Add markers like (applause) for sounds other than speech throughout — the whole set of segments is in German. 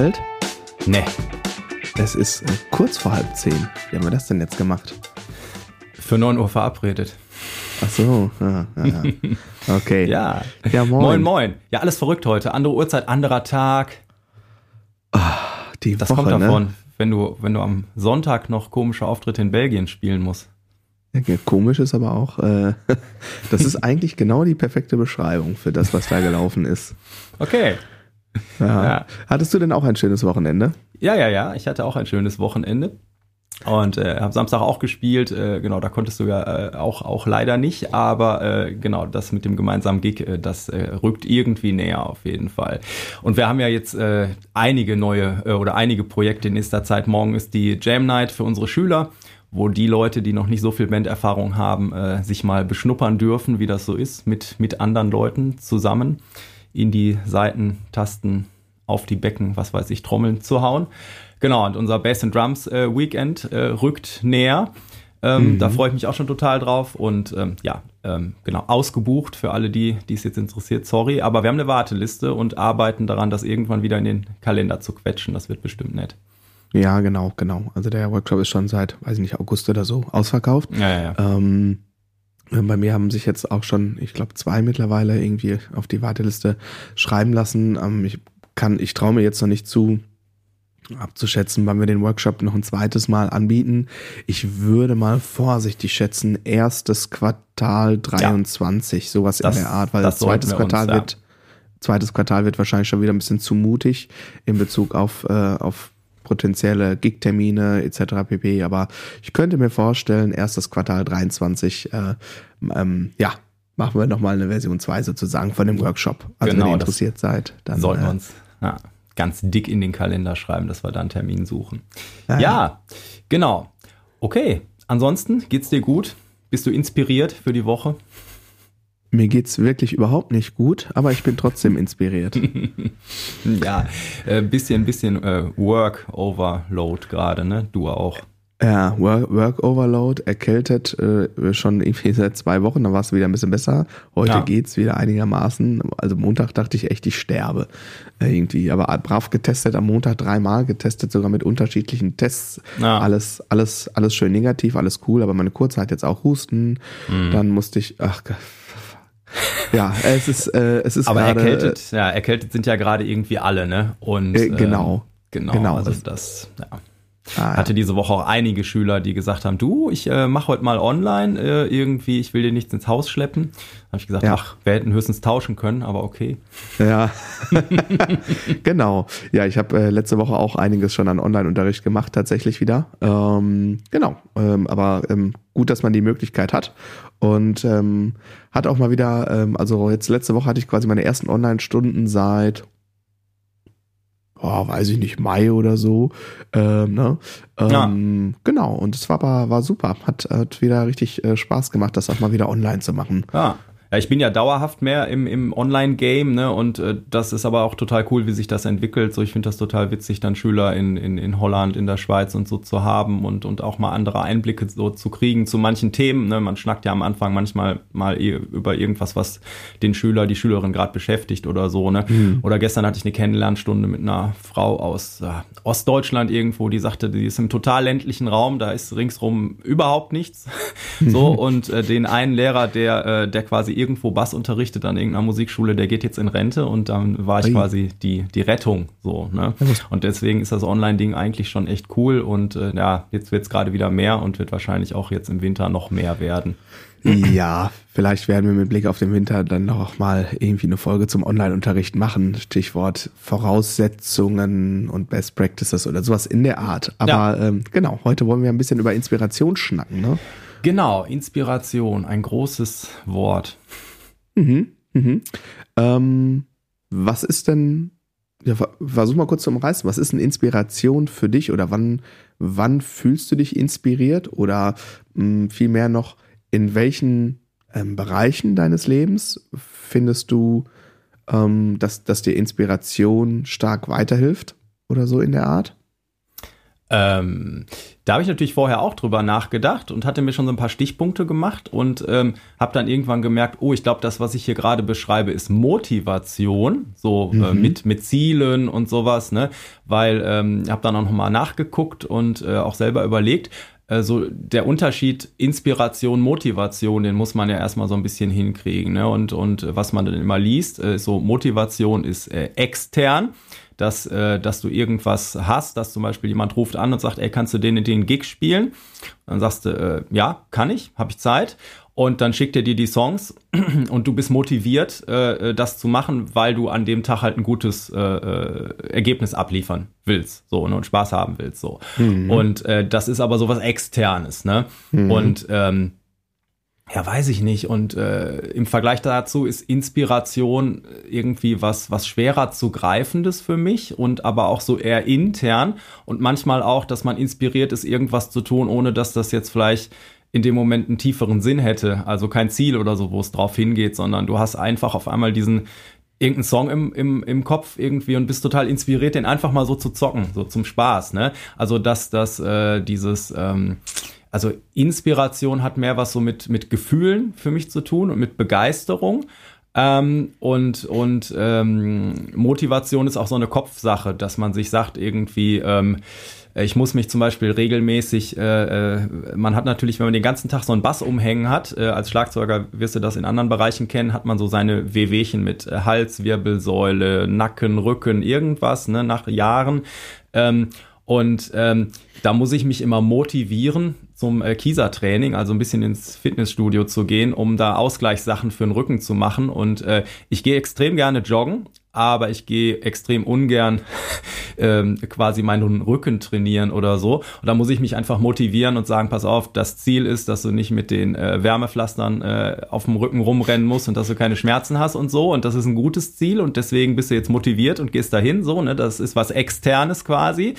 Auffällt? Nee. Es ist äh, kurz vor halb zehn. Wie haben wir das denn jetzt gemacht? Für 9 Uhr verabredet. Ach so. Ja, ja, ja. Okay. (laughs) Ja. Ja, moin. Moin, moin. Ja, alles verrückt heute. Andere Uhrzeit, anderer Tag. Die Das Woche, kommt davon, Ne? wenn, du, wenn du am Sonntag noch komische Auftritte in Belgien spielen musst. Ja, komisch ist aber auch, äh, (laughs) das ist (laughs) eigentlich genau die perfekte Beschreibung für das, was da gelaufen ist. Okay. Ja. Hattest du denn auch ein schönes Wochenende? Ja, ja, ja. Ich hatte auch ein schönes Wochenende. Und äh, habe Samstag auch gespielt. Äh, genau, da konntest du ja äh, auch, auch leider nicht. Aber äh, genau, das mit dem gemeinsamen Gig, äh, das äh, rückt irgendwie näher auf jeden Fall. Und wir haben ja jetzt äh, einige neue äh, oder einige Projekte in nächster Zeit. Morgen ist die Jam Night für unsere Schüler wo die Leute, die noch nicht so viel Banderfahrung haben, äh, sich mal beschnuppern dürfen, wie das so ist, mit, mit anderen Leuten zusammen in die Seiten, Tasten, auf die Becken, was weiß ich, Trommeln zu hauen. Genau, und unser Bass and Drums äh, Weekend äh, rückt näher. Ähm, Da freue ich mich auch schon total drauf und ähm, ja, ähm, genau, ausgebucht für alle, die die es jetzt interessiert, sorry. Aber wir haben eine Warteliste und arbeiten daran, das irgendwann wieder in den Kalender zu quetschen. Das wird bestimmt nett. Ja, genau, genau. Also der Workshop ist schon seit, weiß ich nicht, August oder so ausverkauft. Ja, ja, ja. Ähm, bei mir haben sich jetzt auch schon, ich glaube, zwei mittlerweile irgendwie auf die Warteliste schreiben lassen. Ähm, ich kann, ich traue mir jetzt noch nicht zu, abzuschätzen, wann wir den Workshop noch ein zweites Mal anbieten. Ich würde mal vorsichtig schätzen, erstes Quartal 23, sowas Das- in der Art, weil das zweites wir uns, Quartal ja. wird, zweites Quartal wird wahrscheinlich schon wieder ein bisschen zu mutig in Bezug auf, äh, auf potenzielle Gig-Termine etc. pp. Aber ich könnte mir vorstellen, erstes Quartal 23, äh, ähm, ja, machen wir nochmal eine Version 2 sozusagen von dem Workshop. Also Genau, wenn ihr das interessiert seid, dann Sollten wir äh, uns ja, ganz dick in den Kalender schreiben, dass wir da einen Termin suchen. Ja, Ja, genau. Okay, ansonsten geht's dir gut? Bist du inspiriert für die Woche? Mir geht's wirklich überhaupt nicht gut, aber ich bin trotzdem inspiriert. (laughs) Ja, äh, bisschen, bisschen äh, Work Overload gerade, ne? Du auch. Ja, Work, Work Overload, erkältet äh, schon irgendwie seit zwei Wochen, dann war es wieder ein bisschen besser. Heute Ja. geht's wieder einigermaßen. Also Montag dachte ich echt, ich sterbe äh, irgendwie. Aber brav getestet, am Montag dreimal getestet, sogar mit unterschiedlichen Tests. Ja. Alles, alles, alles schön negativ, alles cool. Aber meine Kurze hat jetzt auch Husten. Mhm. Dann musste ich, ach Gott. Ja, es ist, äh, es ist Aber gerade, erkältet, ja, erkältet sind ja gerade irgendwie alle, ne? Und Äh, genau. genau, Genau. also das, ja. Ah, ja. Hatte diese Woche auch einige Schüler, die gesagt haben, du, ich äh, mache heute mal online äh, irgendwie, ich will dir nichts ins Haus schleppen. Da habe ich gesagt, Ja. ach, wir hätten höchstens tauschen können, aber okay. Ja, (laughs) genau. Ja, ich habe äh, letzte Woche auch einiges schon an Online-Unterricht gemacht, tatsächlich wieder. Ähm, genau, ähm, aber ähm, gut, dass man die Möglichkeit hat. Und ähm, hat auch mal wieder, ähm, also jetzt letzte Woche hatte ich quasi meine ersten Online-Stunden seit, oh, weiß ich nicht, Mai oder so. Ähm, ne? ähm, Genau, und es war aber war super. Hat, hat wieder richtig äh, Spaß gemacht, das auch mal wieder online zu machen. Ja. Ja, ich bin ja dauerhaft mehr im, im Online-Game, ne? Und äh, das ist aber auch total cool, wie sich das entwickelt. So, ich finde das total witzig, dann Schüler in, in, in Holland, in der Schweiz und so zu haben und, und auch mal andere Einblicke so zu kriegen zu manchen Themen. Ne? Man schnackt ja am Anfang manchmal mal über irgendwas, was den Schüler, die Schülerin gerade beschäftigt oder so, ne? Oder gestern hatte ich eine Kennenlernstunde mit einer Frau aus äh, Ostdeutschland irgendwo, die sagte, die ist im total ländlichen Raum, da ist ringsrum überhaupt nichts. (laughs) so, und äh, den einen Lehrer, der, äh, der quasi irgendwo Bass unterrichtet an irgendeiner Musikschule, der geht jetzt in Rente und dann war ich Ui. quasi die, die Rettung. So, ne? Und deswegen ist das Online-Ding eigentlich schon echt cool und äh, ja, jetzt wird es gerade wieder mehr und wird wahrscheinlich auch jetzt im Winter noch mehr werden. Ja, vielleicht werden wir mit Blick auf den Winter dann noch mal irgendwie eine Folge zum Online-Unterricht machen. Stichwort Voraussetzungen und Best Practices oder sowas in der Art. Aber Ja. ähm, genau, heute wollen wir ein bisschen über Inspiration schnacken. Ne? Genau, Inspiration, ein großes Wort. Mhm, mhm. Ähm, was ist denn, ja, ver- versuch mal kurz zu umreißen, was ist eine Inspiration für dich oder wann, wann fühlst du dich inspiriert oder mh, vielmehr noch, in welchen ähm, Bereichen deines Lebens findest du, ähm, dass, dass dir Inspiration stark weiterhilft oder so in der Art? Ähm, da habe ich natürlich vorher auch drüber nachgedacht und hatte mir schon so ein paar Stichpunkte gemacht und ähm, habe dann irgendwann gemerkt, oh, ich glaube, das, was ich hier gerade beschreibe, ist Motivation, so äh, mhm. äh, mit mit Zielen und sowas, ne? Weil ähm, habe dann auch noch mal nachgeguckt und äh, auch selber überlegt, also der Unterschied Inspiration, Motivation, den muss man ja erstmal so ein bisschen hinkriegen. Ne? Und, und was man dann immer liest, äh, so Motivation ist äh, extern dass, äh, dass du irgendwas hast, dass zum Beispiel jemand ruft an und sagt, ey, kannst du den in den Gig spielen? dann sagst du, äh, ja, kann ich, habe ich Zeit. Und dann schickt er dir die Songs (clears throat) und du bist motiviert, äh, äh, das zu machen, weil du an dem Tag halt ein gutes äh, äh, Ergebnis abliefern willst, so ne, und Spaß haben willst, so. Mhm. Und äh, das ist aber sowas Externes, ne? Mhm. Und ähm, ja, weiß ich nicht. Und äh, im Vergleich dazu ist Inspiration irgendwie was, was schwerer zu greifendes für mich und aber auch so eher intern und manchmal auch, dass man inspiriert ist, irgendwas zu tun, ohne dass das jetzt vielleicht in dem Moment einen tieferen Sinn hätte. Also kein Ziel oder so, wo es drauf hingeht, sondern du hast einfach auf einmal diesen irgendeinen Song im, im, im Kopf irgendwie und bist total inspiriert, den einfach mal so zu zocken, so zum Spaß. Ne? Also dass das äh, dieses ähm, also Inspiration hat mehr was so mit, mit Gefühlen für mich zu tun und mit Begeisterung. Ähm, und und ähm, Motivation ist auch so eine Kopfsache, dass man sich sagt irgendwie, ähm, ich muss mich zum Beispiel regelmäßig, äh, äh, man hat natürlich, wenn man den ganzen Tag so einen Bass umhängen hat, äh, als Schlagzeuger wirst du das in anderen Bereichen kennen, hat man so seine Wehwehchen mit äh, Hals, Wirbelsäule, Nacken, Rücken, irgendwas, ne, nach Jahren. Ähm, und ähm, da muss ich mich immer motivieren, zum äh, Kieser-Training, also ein bisschen ins Fitnessstudio zu gehen, um da Ausgleichssachen für den Rücken zu machen. Und äh, ich gehe extrem gerne joggen, aber ich gehe extrem ungern (laughs) ähm, quasi meinen Rücken trainieren oder so. Und da muss ich mich einfach motivieren und sagen, pass auf, das Ziel ist, dass du nicht mit den äh, Wärmepflastern äh, auf dem Rücken rumrennen musst und dass du keine Schmerzen hast und so. Und das ist ein gutes Ziel und deswegen bist du jetzt motiviert und gehst dahin. So, ne, das ist was Externes quasi.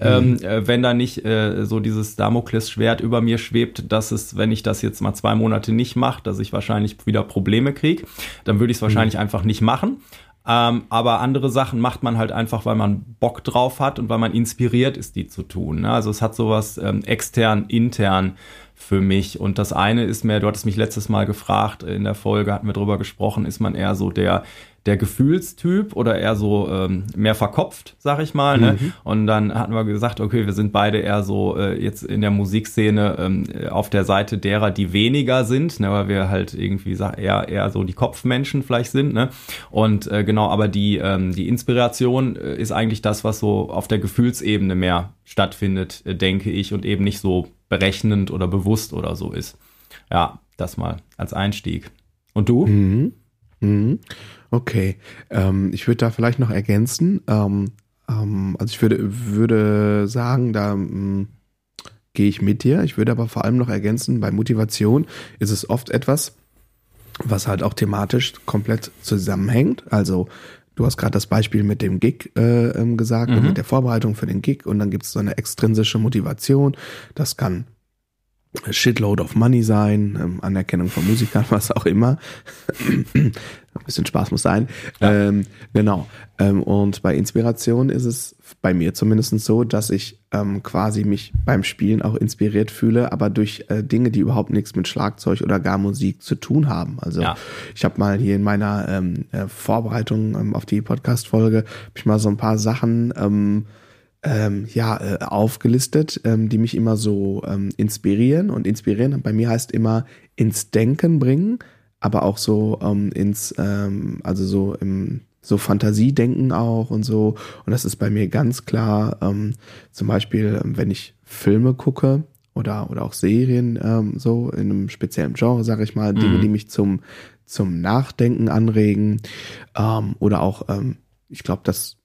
Mhm. Ähm, äh, wenn da nicht äh, so dieses Damoklesschwert über mir schwebt, dass es, wenn ich das jetzt mal zwei Monate nicht mache, dass ich wahrscheinlich wieder Probleme kriege, dann würde ich es wahrscheinlich mhm. einfach nicht machen. Ähm, aber andere Sachen macht man halt einfach, weil man Bock drauf hat und weil man inspiriert ist, die zu tun. Ne? Also es hat sowas ähm, extern, intern für mich. Und das eine ist mehr, du hattest mich letztes Mal gefragt, in der Folge hatten wir drüber gesprochen, ist man eher so der der Gefühlstyp oder eher so ähm, mehr verkopft, sag ich mal. Ne? Mhm. Und dann hatten wir gesagt, okay, wir sind beide eher so äh, jetzt in der Musikszene ähm, auf der Seite derer, die weniger sind, ne? weil wir halt irgendwie eher, eher so die Kopfmenschen vielleicht sind. Ne? Und äh, genau, aber die, ähm, die Inspiration äh, ist eigentlich das, was so auf der Gefühlsebene mehr stattfindet, äh, denke ich, und eben nicht so berechnend oder bewusst oder so ist. Ja, das mal als Einstieg. Und du? Mhm. Mhm. Okay, ähm, ich würde da vielleicht noch ergänzen. Ähm, ähm, also ich würde, würde sagen, da ähm, gehe ich mit dir. Ich würde aber vor allem noch ergänzen, bei Motivation ist es oft etwas, was halt auch thematisch komplett zusammenhängt. Also du hast gerade das Beispiel mit dem Gig äh, ähm, gesagt mhm. und mit der Vorbereitung für den Gig und dann gibt es so eine extrinsische Motivation. Das kann Shitload of Money sein, ähm, Anerkennung von Musikern, (laughs) was auch immer. Ein bisschen Spaß muss sein. Ja. Ähm, genau. Ähm, und bei Inspiration ist es bei mir zumindest so, dass ich ähm, quasi mich beim Spielen auch inspiriert fühle, aber durch äh, Dinge, die überhaupt nichts mit Schlagzeug oder gar Musik zu tun haben. Also ja. ich habe mal hier in meiner ähm, äh, Vorbereitung ähm, auf die Podcast-Folge, habe ich mal so ein paar Sachen ähm, ähm, ja, äh, aufgelistet, ähm, die mich immer so ähm, inspirieren. Und inspirieren bei mir heißt immer ins Denken bringen, aber auch so ähm, ins, ähm, also so im so Fantasiedenken auch und so. Und das ist bei mir ganz klar, ähm, zum Beispiel, ähm, wenn ich Filme gucke oder, oder auch Serien, ähm, so in einem speziellen Genre, sage ich mal, mhm. Dinge, die mich zum, zum Nachdenken anregen. Ähm, oder auch, ähm, ich glaube, das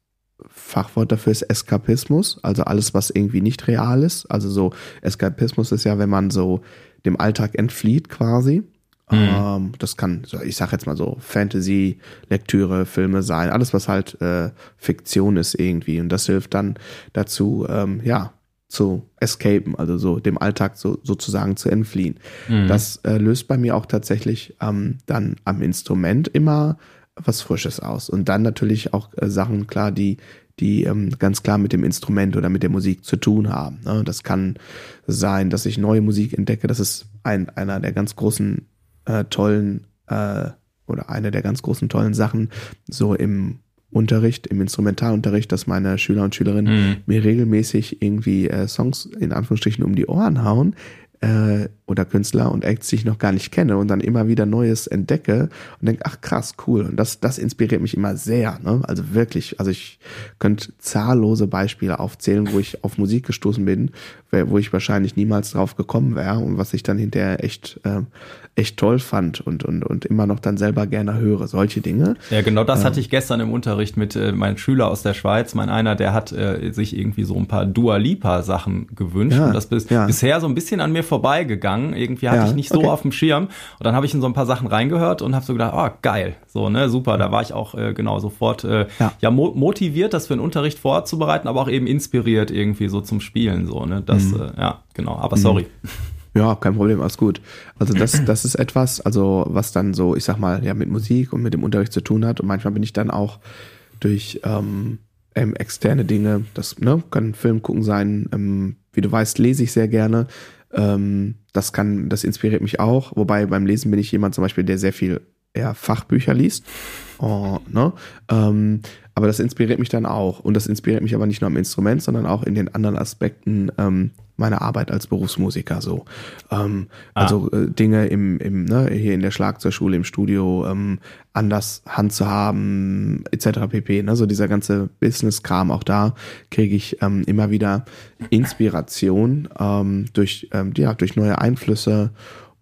Fachwort dafür ist Eskapismus, also alles, was irgendwie nicht real ist. Also so Eskapismus ist ja, wenn man so dem Alltag entflieht quasi. Mhm. Ähm, das kann, ich sag jetzt mal so, Fantasy, Lektüre, Filme sein, alles, was halt äh, Fiktion ist irgendwie. Und das hilft dann dazu, ähm, ja, zu escapen, also so dem Alltag so, sozusagen zu entfliehen. Mhm. Das äh, löst bei mir auch tatsächlich ähm, dann am Instrument immer was Frisches aus. Und dann natürlich auch äh, Sachen, klar, die, die ähm, ganz klar mit dem Instrument oder mit der Musik zu tun haben. Ne? Das kann sein, dass ich neue Musik entdecke. Das ist ein, einer der ganz großen, äh, tollen äh, oder eine der ganz großen, tollen Sachen so im Unterricht, im Instrumentalunterricht, dass meine Schüler und Schülerinnen mhm. mir regelmäßig irgendwie äh, Songs in Anführungsstrichen um die Ohren hauen, äh, oder Künstler und Acts, die ich noch gar nicht kenne und dann immer wieder Neues entdecke und denke, ach krass, cool. Und das, das inspiriert mich immer sehr. Ne? Also wirklich, also ich könnte zahllose Beispiele aufzählen, wo ich auf Musik gestoßen bin, wo ich wahrscheinlich niemals drauf gekommen wäre und was ich dann hinterher echt, äh, echt toll fand und, und, und immer noch dann selber gerne höre. Solche Dinge. Ja, genau das ähm, hatte ich gestern im Unterricht mit äh, meinem Schüler aus der Schweiz. Mein einer, der hat äh, sich irgendwie so ein paar Dua Lipa Sachen gewünscht ja, und das bis, ja. bisher so ein bisschen an mir vorbeigegangen. Irgendwie hatte ja, ich nicht so okay. auf dem Schirm. Und dann habe ich in so ein paar Sachen reingehört und habe so gedacht, oh geil, so ne, super. Da war ich auch äh, genau sofort äh, ja, mo motiviert, das für einen Unterricht vorzubereiten, aber auch eben inspiriert irgendwie so zum Spielen so ne. Das mhm. äh, ja genau. Aber mhm. Ja, kein Problem, alles gut. Also das, (clears throat) das ist etwas, also was dann so, ich sag mal, ja, mit Musik und mit dem Unterricht zu tun hat. Und manchmal bin ich dann auch durch ähm, ähm, externe Dinge, das ne, kann Film gucken sein, ähm, wie du weißt, lese ich sehr gerne. Ähm, das kann, das inspiriert mich auch. Wobei beim Lesen bin ich jemand zum Beispiel, der sehr viel eher Fachbücher liest. Oh, ne? Ähm, aber das inspiriert mich dann auch. Und das inspiriert mich aber nicht nur am Instrument, sondern auch in den anderen Aspekten ähm, meiner Arbeit als Berufsmusiker. So, ähm, ah. also äh, Dinge im, im ne, hier in der Schlagzeugschule im Studio ähm, anders Hand zu haben, etc. pp. Ne? So dieser ganze Business-Kram, auch da kriege ich ähm, immer wieder Inspiration ähm, durch ähm, ja durch neue Einflüsse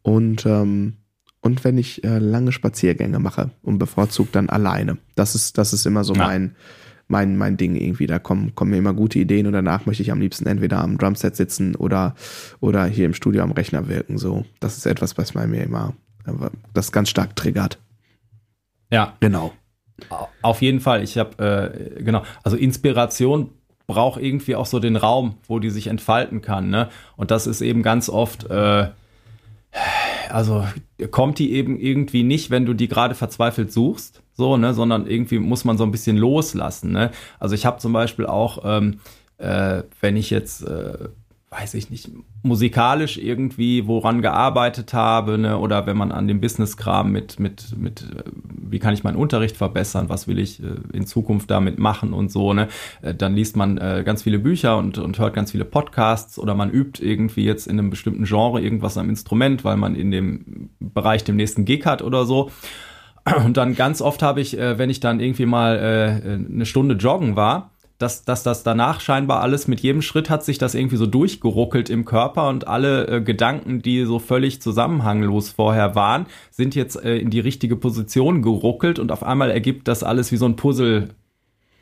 und ähm, und wenn ich äh, lange Spaziergänge mache und bevorzugt dann alleine. Das ist, das ist immer so ja. mein, mein, mein Ding irgendwie. Da kommen, kommen mir immer gute Ideen und danach möchte ich am liebsten entweder am Drumset sitzen oder, oder hier im Studio am Rechner wirken. So, das ist etwas, was bei mir immer, das ganz stark triggert. Ja. Genau. Auf jeden Fall. Ich habe, äh, genau, also Inspiration braucht irgendwie auch so den Raum, wo die sich entfalten kann. Ne? Und das ist eben ganz oft, äh, also kommt die eben irgendwie nicht, wenn du die gerade verzweifelt suchst, so, ne, sondern irgendwie muss man so ein bisschen loslassen. Ne? Also ich habe zum Beispiel auch, ähm, äh, wenn ich jetzt äh, weiß ich nicht, musikalisch irgendwie woran gearbeitet habe, ne? oder wenn man an dem Business-Kram mit, mit, mit, äh, wie kann ich meinen Unterricht verbessern, was will ich äh, in Zukunft damit machen und so, ne? Äh, dann liest man ganz viele Bücher und, und hört ganz viele Podcasts oder man übt irgendwie jetzt in einem bestimmten Genre irgendwas am Instrument, weil man in dem Bereich dem nächsten Gig hat oder so. Und dann ganz oft habe ich, wenn ich dann irgendwie mal eine Stunde joggen war, dass, dass das danach scheinbar alles mit jedem Schritt hat sich das irgendwie so durchgeruckelt im Körper und alle äh, Gedanken, die so völlig zusammenhanglos vorher waren, sind jetzt äh, in die richtige Position geruckelt und auf einmal ergibt das alles wie so ein Puzzle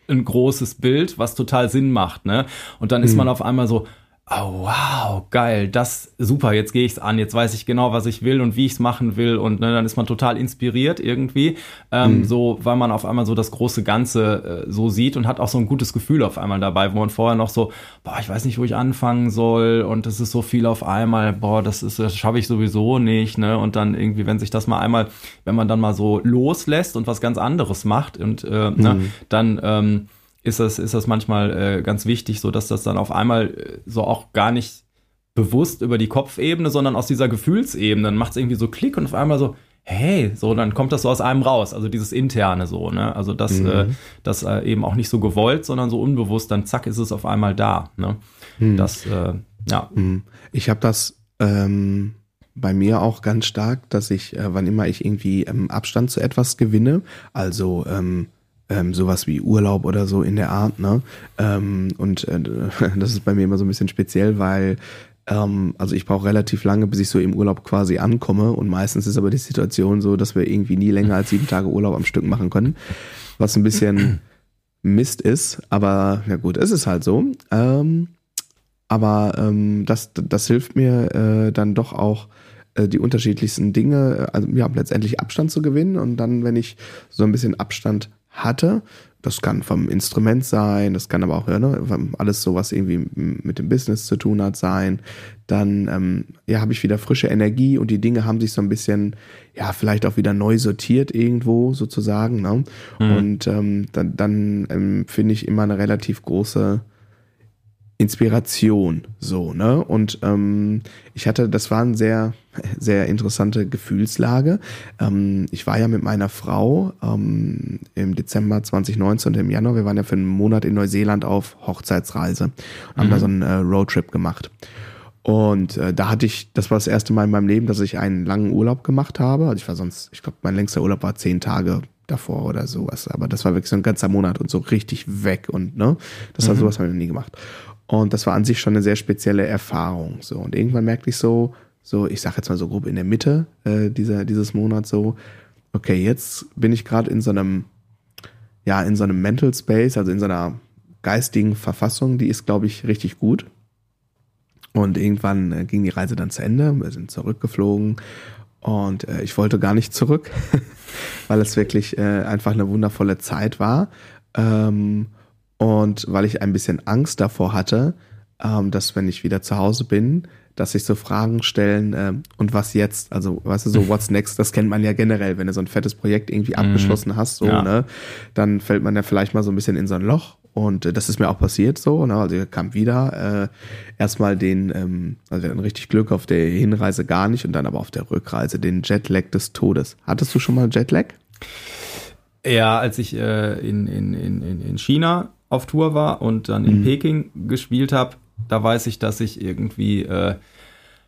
ein großes Bild, was total Sinn macht, ne? Und dann ist hm. man auf einmal so, oh wow, geil, das super, jetzt gehe ich es an, jetzt weiß ich genau, was ich will und wie ich es machen will und ne, dann ist man total inspiriert irgendwie, ähm, mhm. so, weil man auf einmal so das große Ganze äh, so sieht und hat auch so ein gutes Gefühl auf einmal dabei, wo man vorher noch so, boah, ich weiß nicht, wo ich anfangen soll und das ist so viel auf einmal, boah, das ist, das schaffe ich sowieso nicht, ne, und dann irgendwie, wenn sich das mal einmal, wenn man dann mal so loslässt und was ganz anderes macht und äh, ne, mhm. ne, dann ähm, ist das, ist das manchmal äh, ganz wichtig, so dass das dann auf einmal äh, so auch gar nicht bewusst über die Kopfebene, sondern aus dieser Gefühlsebene. Dann macht es irgendwie so Klick und auf einmal so, hey, so, dann kommt das so aus einem raus, also dieses interne so, ne? Also das, mhm. äh, das äh, eben auch nicht so gewollt, sondern so unbewusst, dann zack, ist es auf einmal da. Ne? Mhm. Das, äh, ja. Mhm. Ich habe das ähm, bei mir auch ganz stark, dass ich, äh, wann immer ich irgendwie ähm, Abstand zu etwas gewinne, also ähm, ähm, sowas wie Urlaub oder so in der Art, ne? Ähm, und äh, (laughs) das ist bei mir immer so ein bisschen speziell, weil ähm, also ich brauche relativ lange, bis ich so im Urlaub quasi ankomme und meistens ist aber die Situation so, dass wir irgendwie nie länger als sieben Tage Urlaub am Stück machen können, was ein bisschen (clears throat) Mist ist, aber ja gut, es ist halt so. Ähm, aber ähm, das, das hilft mir äh, dann doch auch äh, die unterschiedlichsten Dinge, also ja, letztendlich Abstand zu gewinnen und dann, wenn ich so ein bisschen Abstand hatte. Das kann vom Instrument sein, das kann aber auch ja, ne, alles so, was irgendwie mit dem Business zu tun hat, sein. Dann ähm, ja, habe ich wieder frische Energie und die Dinge haben sich so ein bisschen, ja, vielleicht auch wieder neu sortiert irgendwo sozusagen. Ne? Mhm. Und ähm, dann, dann ähm, finde ich immer eine relativ große Inspiration, so, ne? Und ähm, ich hatte, das war eine sehr, sehr interessante Gefühlslage. Ähm, ich war ja mit meiner Frau ähm, im Dezember 2019 und im Januar, wir waren ja für einen Monat in Neuseeland auf Hochzeitsreise und haben da mhm. so einen äh, Roadtrip gemacht. Und äh, da hatte ich, das war das erste Mal in meinem Leben, dass ich einen langen Urlaub gemacht habe. Also ich war sonst, ich glaube, mein längster Urlaub war zehn Tage davor oder sowas. Aber das war wirklich so ein ganzer Monat und so richtig weg und ne, das war mhm. sowas habe ich noch nie gemacht. Und das war an sich schon eine sehr spezielle Erfahrung. So. Und irgendwann merkte ich so, so, ich sag jetzt mal so grob in der Mitte äh, dieser, dieses Monats so, okay, jetzt bin ich gerade in so einem, ja, in so einem Mental Space, also in so einer geistigen Verfassung, die ist, glaube ich, richtig gut. Und irgendwann äh, ging die Reise dann zu Ende, wir sind zurückgeflogen und äh, ich wollte gar nicht zurück, (laughs) weil es wirklich äh, einfach eine wundervolle Zeit war. Ähm, und weil ich ein bisschen Angst davor hatte, ähm, dass wenn ich wieder zu Hause bin, dass sich so Fragen stellen, äh, und was jetzt? Also, weißt du, so (laughs) what's next, das kennt man ja generell, wenn du so ein fettes Projekt irgendwie mhm. abgeschlossen hast, so, ja. ne, dann fällt man ja vielleicht mal so ein bisschen in so ein Loch. Und äh, das ist mir auch passiert so, ne? Also er kam wieder, äh, erstmal den, ähm, also wir hatten richtig Glück auf der Hinreise gar nicht und dann aber auf der Rückreise den Jetlag des Todes. Hattest du schon mal Jetlag? Ja, als ich äh, in, in, in, in China auf Tour war und dann in mhm. Peking gespielt habe, da weiß ich, dass ich irgendwie äh,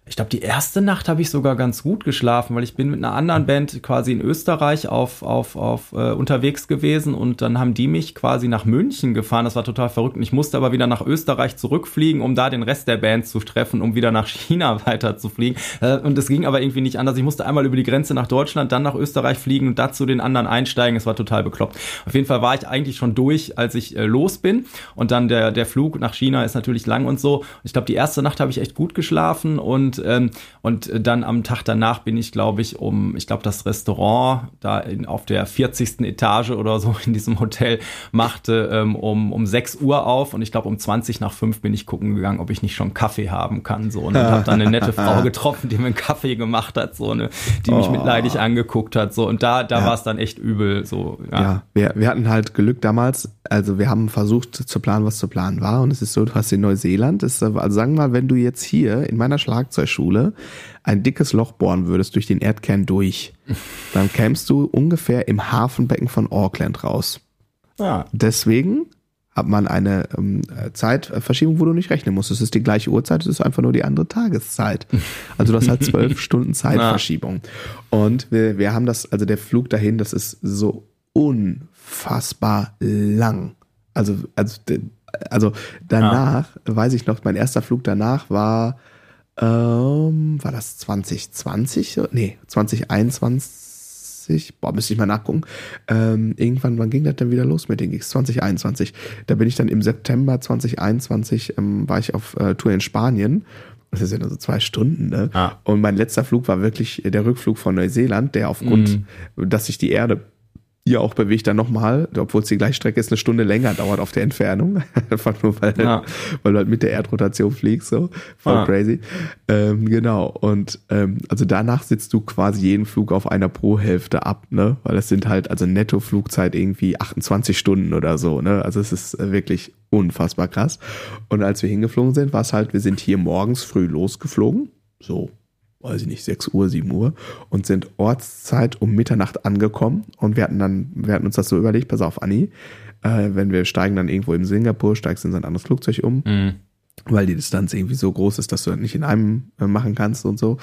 ich glaube, die erste Nacht habe ich sogar ganz gut geschlafen, weil ich bin mit einer anderen Band quasi in Österreich auf, auf, auf äh, unterwegs gewesen und dann haben die mich quasi nach München gefahren. Das war total verrückt. Und ich musste aber wieder nach Österreich zurückfliegen, um da den Rest der Band zu treffen, um wieder nach (laughs) China weiter zu fliegen. Äh, und es ging aber irgendwie nicht anders. Ich musste einmal über die Grenze nach Deutschland, dann nach Österreich fliegen und dazu den anderen einsteigen. Es war total bekloppt. Auf jeden Fall war ich eigentlich schon durch, als ich äh, los bin. Und dann der, der Flug nach China ist natürlich lang und so. Und ich glaube, die erste Nacht habe ich echt gut geschlafen und und, ähm, und dann am Tag danach bin ich, glaube ich, um, ich glaube, das Restaurant da in, auf der 40. Etage oder so in diesem Hotel machte ähm, um, um 6 Uhr auf und ich glaube, um 20 nach 5 bin ich gucken gegangen, ob ich nicht schon Kaffee haben kann. So, und dann habe da eine nette Frau (laughs) getroffen, die mir einen Kaffee gemacht hat, so eine, die mich oh. mitleidig angeguckt hat. So, und da, da ja. war es dann echt übel. So, ja, ja wir, wir hatten halt Glück damals. Also wir haben versucht zu planen, was zu planen war. Und es ist so, du hast in Neuseeland, ist, also sagen wir mal, wenn du jetzt hier in meiner Schlagzeug Schule ein dickes Loch bohren würdest durch den Erdkern durch, dann kämst du ungefähr im Hafenbecken von Auckland raus. Ja. Deswegen hat man eine ähm, Zeitverschiebung, wo du nicht rechnen musst. Es ist die gleiche Uhrzeit, es ist einfach nur die andere Tageszeit. Also du hast halt zwölf (laughs) Stunden Zeitverschiebung. Und wir, wir haben das, also der Flug dahin, das ist so unfassbar lang. Also, also, also danach, ja. weiß ich noch, mein erster Flug danach war ähm, war das 2020? Nee, 2021. Boah, müsste ich mal nachgucken. Ähm, irgendwann, wann ging das denn wieder los mit den Gigs? 2021. Da bin ich dann im September 2021, ähm, war ich auf äh, Tour in Spanien. Das ist ja nur so zwei Stunden, ne? Ah. Und mein letzter Flug war wirklich der Rückflug von Neuseeland, der aufgrund, mm. dass sich die Erde ihr auch bewegt dann nochmal, obwohl es die gleiche Strecke ist, eine Stunde länger dauert auf der Entfernung. (laughs) Einfach nur, weil, ja. weil du halt mit der Erdrotation fliegst, so. Voll ja. crazy. Ähm, genau. Und ähm, also danach sitzt du quasi jeden Flug auf einer Pro-Hälfte ab, ne? Weil es sind halt, also Netto-Flugzeit irgendwie 28 Stunden oder so, ne? Also es ist wirklich unfassbar krass. Und als wir hingeflogen sind, war es halt, wir sind hier morgens früh losgeflogen. So weiß ich nicht, 6 Uhr, 7 Uhr und sind Ortszeit um Mitternacht angekommen und wir hatten dann, wir hatten uns das so überlegt, pass auf, Anni, äh, wenn wir steigen dann irgendwo in Singapur, steigst in so ein anderes Flugzeug um, mhm. weil die Distanz irgendwie so groß ist, dass du das nicht in einem äh, machen kannst und so.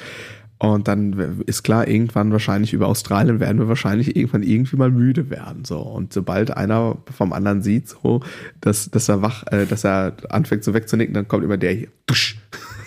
Und dann ist klar, irgendwann wahrscheinlich über Australien werden wir wahrscheinlich irgendwann irgendwie mal müde werden. So. Und sobald einer vom anderen sieht, so, dass, dass er wach, äh, dass er anfängt so wegzunicken, dann kommt immer der hier.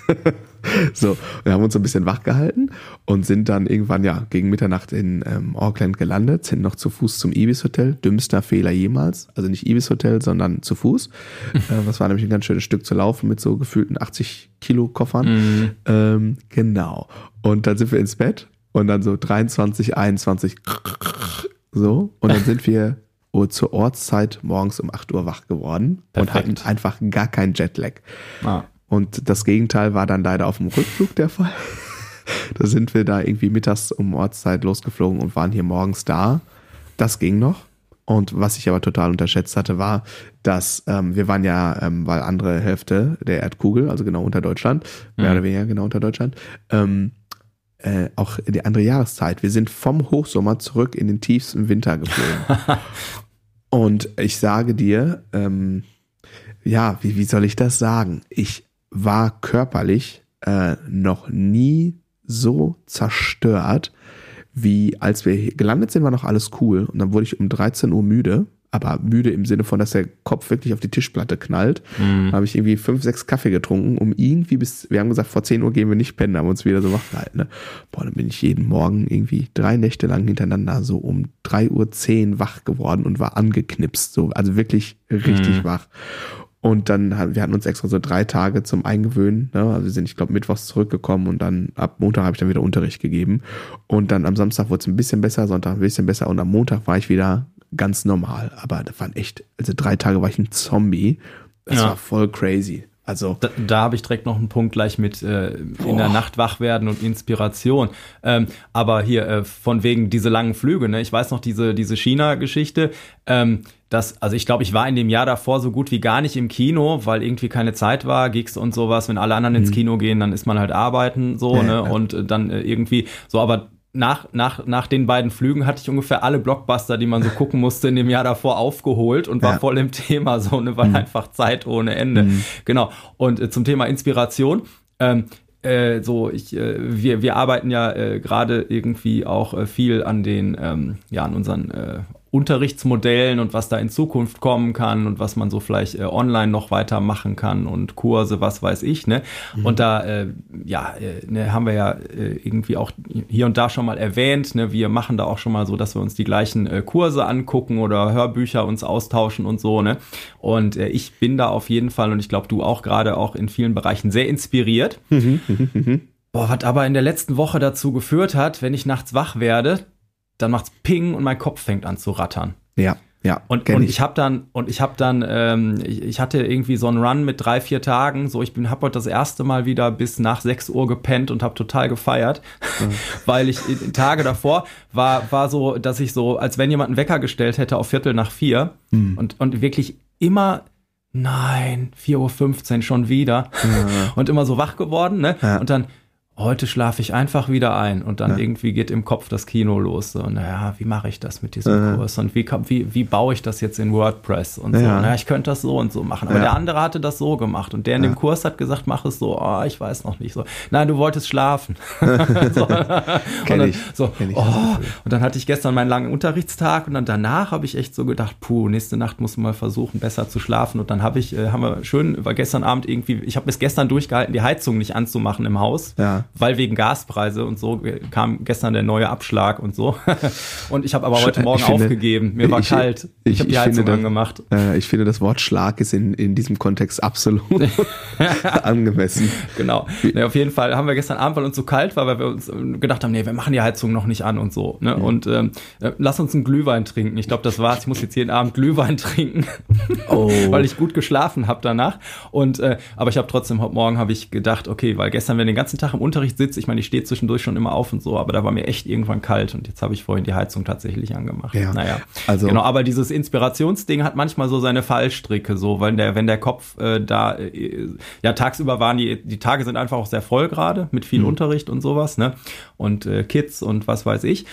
(laughs) (laughs) So, wir haben uns ein bisschen wach gehalten und sind dann irgendwann ja gegen Mitternacht in ähm, Auckland gelandet, sind noch zu Fuß zum Ibis Hotel. Dümmster Fehler jemals. Also nicht Ibis Hotel, sondern zu Fuß. (laughs) äh, das war nämlich ein ganz schönes Stück zu laufen mit so gefühlten 80 Kilo Koffern. Mhm. Ähm, genau. Und dann sind wir ins Bett und dann so 23, 21 so. Und dann sind wir Uhr zur Ortszeit morgens um 8 Uhr wach geworden Perfekt. und hatten einfach gar keinen Jetlag. Ah. Und das Gegenteil war dann leider auf dem Rückflug der Fall. (laughs) da sind wir da irgendwie mittags um Ortszeit losgeflogen und waren hier morgens da. Das ging noch. Und was ich aber total unterschätzt hatte, war, dass ähm, wir waren ja, ähm, weil andere Hälfte der Erdkugel, also genau unter Deutschland, mehr oder weniger genau unter Deutschland, ähm, äh, auch in die andere Jahreszeit. Wir sind vom Hochsommer zurück in den tiefsten Winter geflogen. (laughs) Und ich sage dir, ähm, ja, wie, wie soll ich das sagen? Ich war körperlich äh, noch nie so zerstört, wie als wir gelandet sind, war noch alles cool. Und dann wurde ich um 13 Uhr müde, aber müde im Sinne von, dass der Kopf wirklich auf die Tischplatte knallt. Mhm. Da habe ich irgendwie fünf, sechs Kaffee getrunken, um irgendwie bis, wir haben gesagt, vor 10 Uhr gehen wir nicht pennen, haben uns wieder so wach gehalten. Ne? Boah, dann bin ich jeden Morgen irgendwie drei Nächte lang hintereinander so um 3.10 Uhr wach geworden und war angeknipst. So, also wirklich richtig Mhm. wach. Und dann, wir hatten uns extra so drei Tage zum Eingewöhnen. Ne? Also wir sind, ich glaube, mittwochs zurückgekommen und dann ab Montag habe ich dann wieder Unterricht gegeben. Und dann am Samstag wurde es ein bisschen besser, Sonntag ein bisschen besser und am Montag war ich wieder ganz normal. Aber das waren echt, also drei Tage war ich ein Zombie. Das Ja. war voll crazy. Also, Da, da habe ich direkt noch einen Punkt gleich mit äh, in der. Nacht wach werden und Inspiration. Ähm, aber hier äh, von wegen diese langen Flüge, ne? Ich weiß noch diese diese China-Geschichte. Ähm, das, also ich glaube, ich war in dem Jahr davor so gut wie gar nicht im Kino, weil irgendwie keine Zeit war, Gigs und sowas. Wenn alle anderen ins Kino gehen, dann ist man halt arbeiten so, Ja, ne? ja. Und äh, dann äh, irgendwie so, aber nach, nach, nach den beiden Flügen hatte ich ungefähr alle Blockbuster, die man so (laughs) gucken musste, in dem Jahr davor aufgeholt und war Ja. voll im Thema, so, ne, weil einfach Zeit ohne Ende. Genau. Und äh, zum Thema Inspiration, ähm, äh, so, ich, äh, wir, wir arbeiten ja äh, gerade irgendwie auch viel an den, ähm, ja, an unseren Unterrichtsmodellen und was da in Zukunft kommen kann und was man so vielleicht äh, online noch weiter machen kann und Kurse, was weiß ich, ne? Und da, äh, ja, äh, ne, haben wir ja äh, irgendwie auch hier und da schon mal erwähnt, ne? Wir machen da auch schon mal so, dass wir uns die gleichen äh, Kurse angucken oder Hörbücher uns austauschen und so, ne? Und äh, ich bin da auf jeden Fall und ich glaube, du auch gerade auch in vielen Bereichen sehr inspiriert. Boah, was aber in der letzten Woche dazu geführt hat, wenn ich nachts wach werde, dann macht's Ping und mein Kopf fängt an zu rattern. ja, ja. Und, und ich. habe dann und ich habe dann ähm, ich, ich hatte irgendwie so einen Run mit drei vier Tagen. So ich bin habe heute das erste Mal wieder bis nach 6 Uhr gepennt und habe total gefeiert. (laughs) Weil ich in Tage davor war war so dass ich so als wenn jemand einen Wecker gestellt hätte auf Viertel nach vier. Und und wirklich immer nein 4.15 Uhr schon wieder. (laughs) Und immer so wach geworden ne? Ja. und dann heute schlafe ich einfach wieder ein und dann irgendwie geht im Kopf das Kino los. So, naja, wie mache ich das mit diesem Kurs und wie, wie, wie baue ich das jetzt in WordPress und so. Ja. Naja, ich könnte das so und so machen. Aber Ja. der andere hatte das so gemacht und der in dem Kurs hat gesagt, mach es so. Oh, ich weiß noch nicht so. Nein, du wolltest schlafen. (laughs) so. Kenn und dann, ich. So, Kenn ich oh. Und dann hatte ich gestern meinen langen Unterrichtstag und dann danach habe ich echt so gedacht, puh, nächste Nacht muss man mal versuchen, besser zu schlafen. Und dann habe ich, äh, haben wir schön, war gestern Abend irgendwie, ich habe bis gestern durchgehalten, die Heizung nicht anzumachen im Haus, Ja. Weil wegen Gaspreise und so äh, kam gestern der neue Abschlag und so. (laughs) und ich habe aber heute Ich Morgen finde- aufgegeben. Mir war ich- kalt. Ich, ich- habe die Heizung angemacht. Äh, ich finde, das Wort Schlag ist in, in diesem Kontext absolut (laughs) angemessen. Genau. Nee, auf jeden Fall haben wir gestern Abend, weil uns so kalt war, weil wir uns ähm, gedacht haben, nee, wir machen die Heizung noch nicht an und so. Ne? Und ähm, äh, lass uns einen Glühwein trinken. Ich glaube, das war's. Ich muss jetzt jeden Abend Glühwein (laughs) trinken, Oh. weil ich gut geschlafen habe danach. Und äh, aber ich habe trotzdem heute Morgen habe ich gedacht, okay, weil gestern, ich den ganzen Tag im Unterricht sitze, ich meine, ich stehe zwischendurch schon immer auf und so, aber da war mir echt irgendwann kalt und jetzt habe ich vorhin die Heizung tatsächlich angemacht. Ja. Naja, Also- genau. Aber dieses Inspirationsding hat manchmal so seine Fallstricke, so, weil der, wenn der Kopf äh, da, äh, ja, tagsüber waren die, die Tage sind einfach auch sehr voll gerade mit viel Unterricht und sowas, ne? Und äh, Kids und was weiß ich.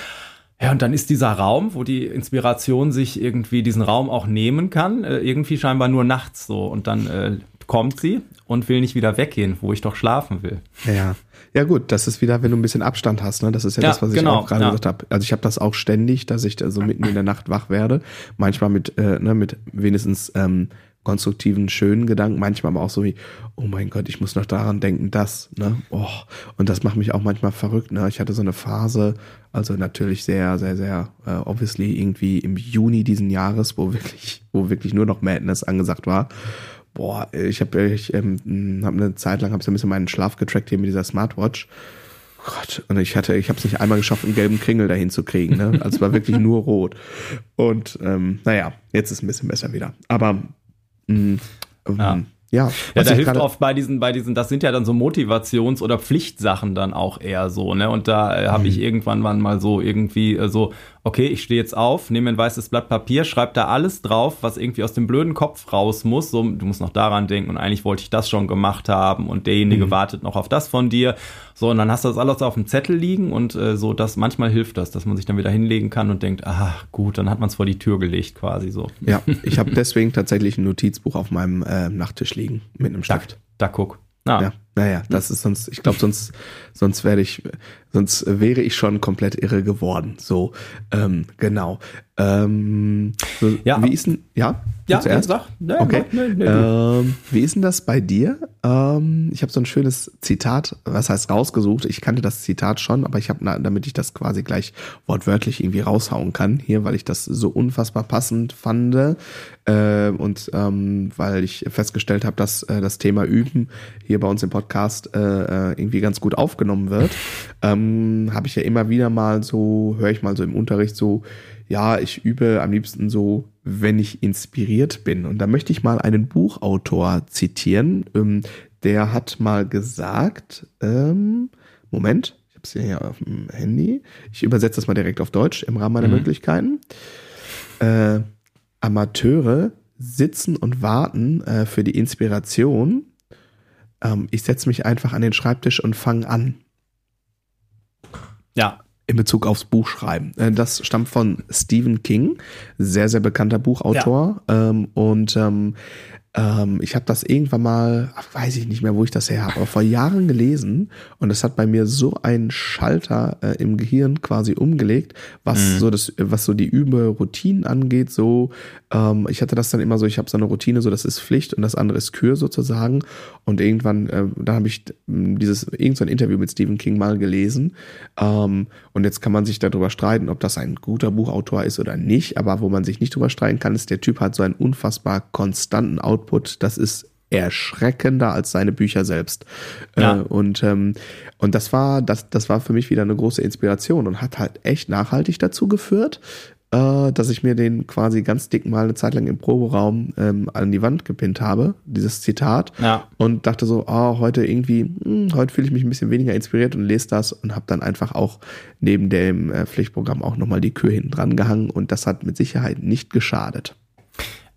Ja, und dann ist dieser Raum, wo die Inspiration sich irgendwie diesen Raum auch nehmen kann, äh, irgendwie scheinbar nur nachts so. Und dann äh, kommt sie und will nicht wieder weggehen, wo ich doch schlafen will. Ja. Ja gut, das ist wieder, wenn du ein bisschen Abstand hast, ne? Das ist ja, Ja, das, was ich genau, auch gerade ja. gesagt habe. Also ich habe das auch ständig, dass ich da so mitten in der Nacht wach werde. Manchmal mit, äh, ne, mit wenigstens ähm, konstruktiven, schönen Gedanken, manchmal aber auch so wie, oh mein Gott, ich muss noch daran denken, das, ne? Oh, und das macht mich auch manchmal verrückt, ne? Ich hatte so eine Phase, also natürlich sehr, sehr, sehr äh, obviously irgendwie im Juni diesen Jahres, wo wirklich, wo wirklich nur noch Madness angesagt war. Boah, ich habe ich ähm, hab eine Zeit lang habe so ein bisschen meinen Schlaf getrackt hier mit dieser Smartwatch. Gott, und ich hatte, ich habe es nicht einmal geschafft, einen gelben Kringel dahin zu kriegen. Ne? Also es war wirklich nur rot. Und ähm, naja, jetzt ist es ein bisschen besser wieder. Aber mh, mm, ja. Ja, ja da hilft oft bei diesen, bei diesen, das sind ja dann so Motivations- oder Pflichtsachen dann auch eher so, ne? Und da äh, habe mhm. ich irgendwann mal so irgendwie äh, so, okay, ich stehe jetzt auf, nehme ein weißes Blatt Papier, schreibe da alles drauf, was irgendwie aus dem blöden Kopf raus muss. So, du musst noch daran denken und eigentlich wollte ich das schon gemacht haben und derjenige mhm. wartet noch auf das von dir. So, und dann hast du das alles auf dem Zettel liegen und äh, so, das manchmal hilft das, dass man sich dann wieder hinlegen kann und denkt, ah, gut, dann hat man es vor die Tür gelegt quasi so. Ja, (laughs) ich habe deswegen tatsächlich ein Notizbuch auf meinem äh, Nachttisch liegen mit einem Stift. Da, da guck. Ah. Ja, naja, das ist sonst, ich glaube, sonst, sonst werde ich, sonst wäre ich schon komplett irre geworden. So, ähm, genau. Ähm, so, ja. Wie ist denn, ja? Ja, zuerst? sag. Nee, okay. Nee, nee, ähm, wie ist denn das bei dir? Ähm, ich habe so ein schönes Zitat, was heißt rausgesucht? Ich kannte das Zitat schon, aber ich habe, damit ich das quasi gleich wortwörtlich irgendwie raushauen kann hier, weil ich das so unfassbar passend fand äh, und ähm, weil ich festgestellt habe, dass äh, das Thema Üben hier bei uns im Podcast äh, äh irgendwie ganz gut aufgenommen wird, (laughs) ähm, habe ich ja immer wieder mal so, höre ich mal so im Unterricht so, ja, ich übe am liebsten so, wenn ich inspiriert bin. Und da möchte ich mal einen Buchautor zitieren. Ähm, der hat mal gesagt, ähm, Moment, ich habe es hier auf dem Handy. Ich übersetze das mal direkt auf Deutsch im Rahmen meiner mhm. Möglichkeiten. Äh, Amateure sitzen und warten äh, für die Inspiration. Ähm, ich setze mich einfach an den Schreibtisch und fange an. Ja, in Bezug aufs Buchschreiben. Äh, das stammt von Stephen King, sehr, sehr bekannter Buchautor. Ja. Ähm, und ähm, ähm, ich habe das irgendwann mal, weiß ich nicht mehr, wo ich das her habe, aber vor Jahren gelesen und es hat bei mir so einen Schalter äh, im Gehirn quasi umgelegt, was mhm. so das, was so die Übe-Routinen angeht. So, ähm, ich hatte das dann immer so, ich habe so eine Routine, so das ist Pflicht und das andere ist Kür sozusagen. Und irgendwann, äh, da habe ich dieses irgendein so Interview mit Stephen King mal gelesen. Ähm, und jetzt kann man sich darüber streiten, ob das ein guter Buchautor ist oder nicht. Aber wo man sich nicht drüber streiten kann, ist, der Typ hat so einen unfassbar konstanten Output Output, das ist erschreckender als seine Bücher selbst. Ja. Äh, und, ähm, und das war, das, das war für mich wieder eine große Inspiration und hat halt echt nachhaltig dazu geführt, äh, dass ich mir den quasi ganz dick mal eine Zeit lang im Proberaum ähm, an die Wand gepinnt habe, dieses Zitat. Ja. Und dachte so, oh, heute irgendwie, mh, hm, heute fühle ich mich ein bisschen weniger inspiriert und lese das und habe dann einfach auch neben dem äh, Pflichtprogramm auch nochmal die Kür hinten dran gehangen und das hat mit Sicherheit nicht geschadet.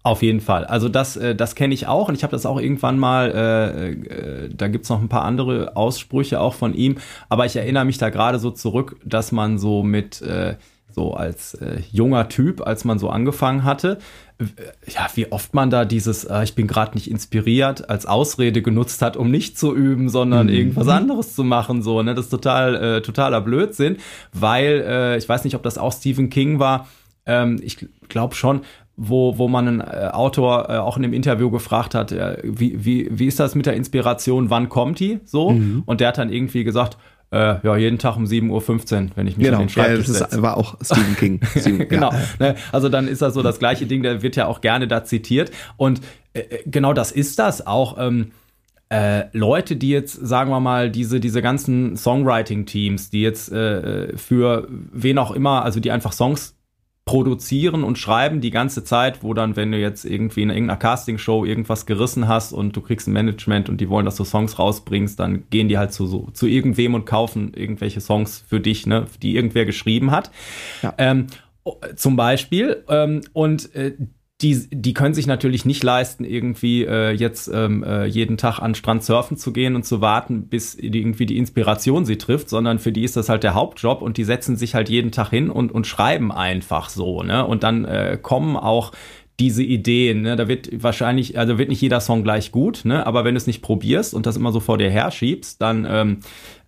Auf jeden Fall. Also das, äh, das kenne ich auch und ich habe das auch irgendwann mal, äh, äh, da gibt's noch ein paar andere Aussprüche auch von ihm, aber ich erinnere mich da gerade so zurück, dass man so mit, äh, so als äh, junger Typ, als man so angefangen hatte, ja, wie oft man da dieses, äh, ich bin gerade nicht inspiriert, als Ausrede genutzt hat, um nicht zu üben, sondern mhm. irgendwas anderes zu machen, so, ne, das ist total, äh, totaler Blödsinn, weil, äh, ich weiß nicht, ob das auch Stephen King war, ähm, ich glaube schon, wo, wo man einen äh, Autor äh, auch in dem Interview gefragt hat, äh, wie, wie, wie ist das mit der Inspiration, wann kommt die? So. Mhm. Und der hat dann irgendwie gesagt, äh, ja, jeden Tag um 7.15 Uhr, wenn ich mich genau, an den Schreibtisch ja, das war auch Stephen King. (laughs) Stephen, genau. Ja. Ne, also dann ist das so das gleiche Ding, der wird ja auch gerne da zitiert. Und äh, äh, genau das ist das auch. Ähm, äh, Leute, die jetzt, sagen wir mal, diese, diese ganzen Songwriting-Teams, die jetzt äh, für wen auch immer, also die einfach Songs produzieren und schreiben die ganze Zeit, wo dann, wenn du jetzt irgendwie in irgendeiner Castingshow irgendwas gerissen hast und du kriegst ein Management und die wollen, dass du Songs rausbringst, dann gehen die halt zu, so, zu irgendwem und kaufen irgendwelche Songs für dich, ne, die irgendwer geschrieben hat. Ja. Ähm, zum Beispiel. Ähm, und äh, die, die können sich natürlich nicht leisten, irgendwie äh, jetzt ähm, äh, jeden Tag an Strand surfen zu gehen und zu warten, bis irgendwie die Inspiration sie trifft, sondern für die ist das halt der Hauptjob und die setzen sich halt jeden Tag hin und, und schreiben einfach so, ne? Und dann äh, kommen auch diese Ideen, ne? Da wird wahrscheinlich, also wird nicht jeder Song gleich gut, ne? Aber wenn du es nicht probierst und das immer so vor dir herschiebst, dann ähm,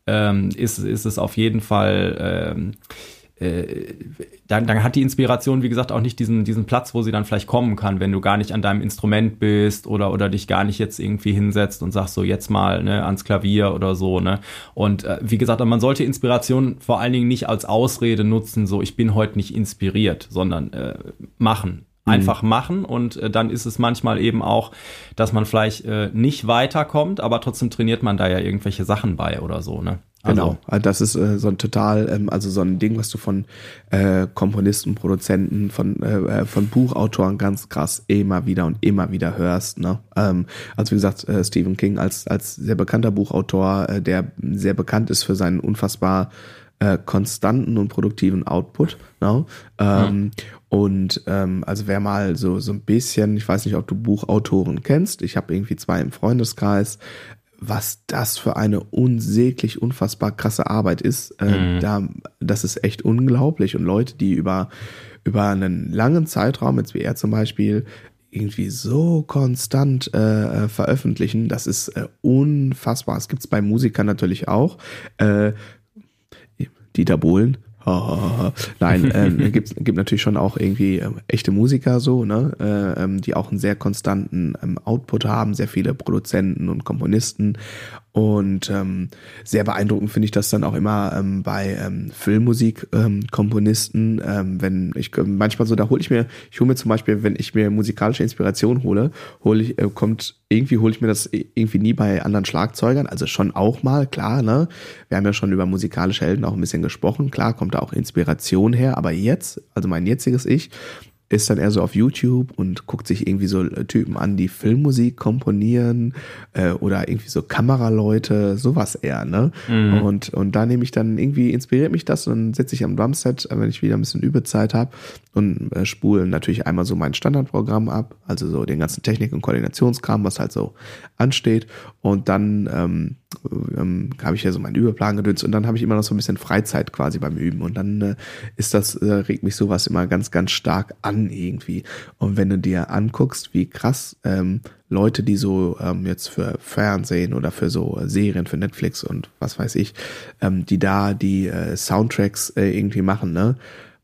ähm, ist, ist es auf jeden Fall ähm, äh, dann, dann hat die Inspiration, wie gesagt, auch nicht diesen, diesen Platz, wo sie dann vielleicht kommen kann, wenn du gar nicht an deinem Instrument bist oder, oder dich gar nicht jetzt irgendwie hinsetzt und sagst so jetzt mal ne, ans Klavier oder so. Ne? Und äh, wie gesagt, man sollte Inspiration vor allen Dingen nicht als Ausrede nutzen, so ich bin heute nicht inspiriert, sondern äh, machen. Mhm. Einfach machen und äh, dann ist es manchmal eben auch, dass man vielleicht äh, nicht weiterkommt, aber trotzdem trainiert man da ja irgendwelche Sachen bei oder so, ne? Genau, also, das ist äh, so ein total, ähm, also so ein Ding, was du von äh, Komponisten, Produzenten, von, äh, äh, von Buchautoren ganz krass immer wieder und immer wieder hörst. Ne? Ähm, also wie gesagt, äh, Stephen King als, als sehr bekannter Buchautor, äh, der sehr bekannt ist für seinen unfassbar äh, konstanten und produktiven Output. Ne? Ähm, mhm. Und ähm, also wer mal so so ein bisschen, ich weiß nicht, ob du Buchautoren kennst. Ich habe irgendwie zwei im Freundeskreis was das für eine unsäglich, unfassbar krasse Arbeit ist. Äh, mhm. da, das ist echt unglaublich. Und Leute, die über, über einen langen Zeitraum, jetzt wie er zum Beispiel, irgendwie so konstant äh, äh veröffentlichen, das ist äh, unfassbar. Das gibt's bei Musikern natürlich auch. Äh, Dieter Bohlen, Nein, (laughs) äh, gibt, gibt natürlich schon auch irgendwie äh, echte Musiker so, ne, äh, ähm, die auch einen sehr konstanten ähm, Output haben, sehr viele Produzenten und Komponisten. Und ähm, sehr beeindruckend finde ich das dann auch immer ähm, bei ähm, Filmmusikkomponisten, ähm, ähm, wenn ich äh, manchmal so, da hole ich mir, ich hole mir zum Beispiel, wenn ich mir musikalische Inspiration hole, hole ich, äh, kommt, irgendwie hole ich mir das irgendwie nie bei anderen Schlagzeugern, also schon auch mal, klar, ne? Wir haben ja schon über musikalische Helden auch ein bisschen gesprochen, klar, kommt da auch Inspiration her, aber jetzt, also mein jetziges Ich, ist dann eher so auf YouTube und guckt sich irgendwie so äh, Typen an, die Filmmusik komponieren äh, oder irgendwie so Kameraleute, sowas eher, ne? Mhm. Und, und da nehme ich dann irgendwie, inspiriert mich das und dann sitze ich am Drumset, äh, wenn ich wieder ein bisschen Übezeit habe und äh, spule natürlich einmal so mein Standardprogramm ab, also so den ganzen Technik- und Koordinationskram, was halt so ansteht und dann ähm, ähm, habe ich ja so meinen Übeplan gedützt und dann habe ich immer noch so ein bisschen Freizeit quasi beim Üben und dann äh, ist das, äh, regt mich sowas immer ganz, ganz stark an irgendwie. Und wenn du dir anguckst, wie krass ähm, Leute, die so ähm, jetzt für Fernsehen oder für so Serien, für Netflix und was weiß ich, ähm, die da die äh, Soundtracks äh, irgendwie machen, ne?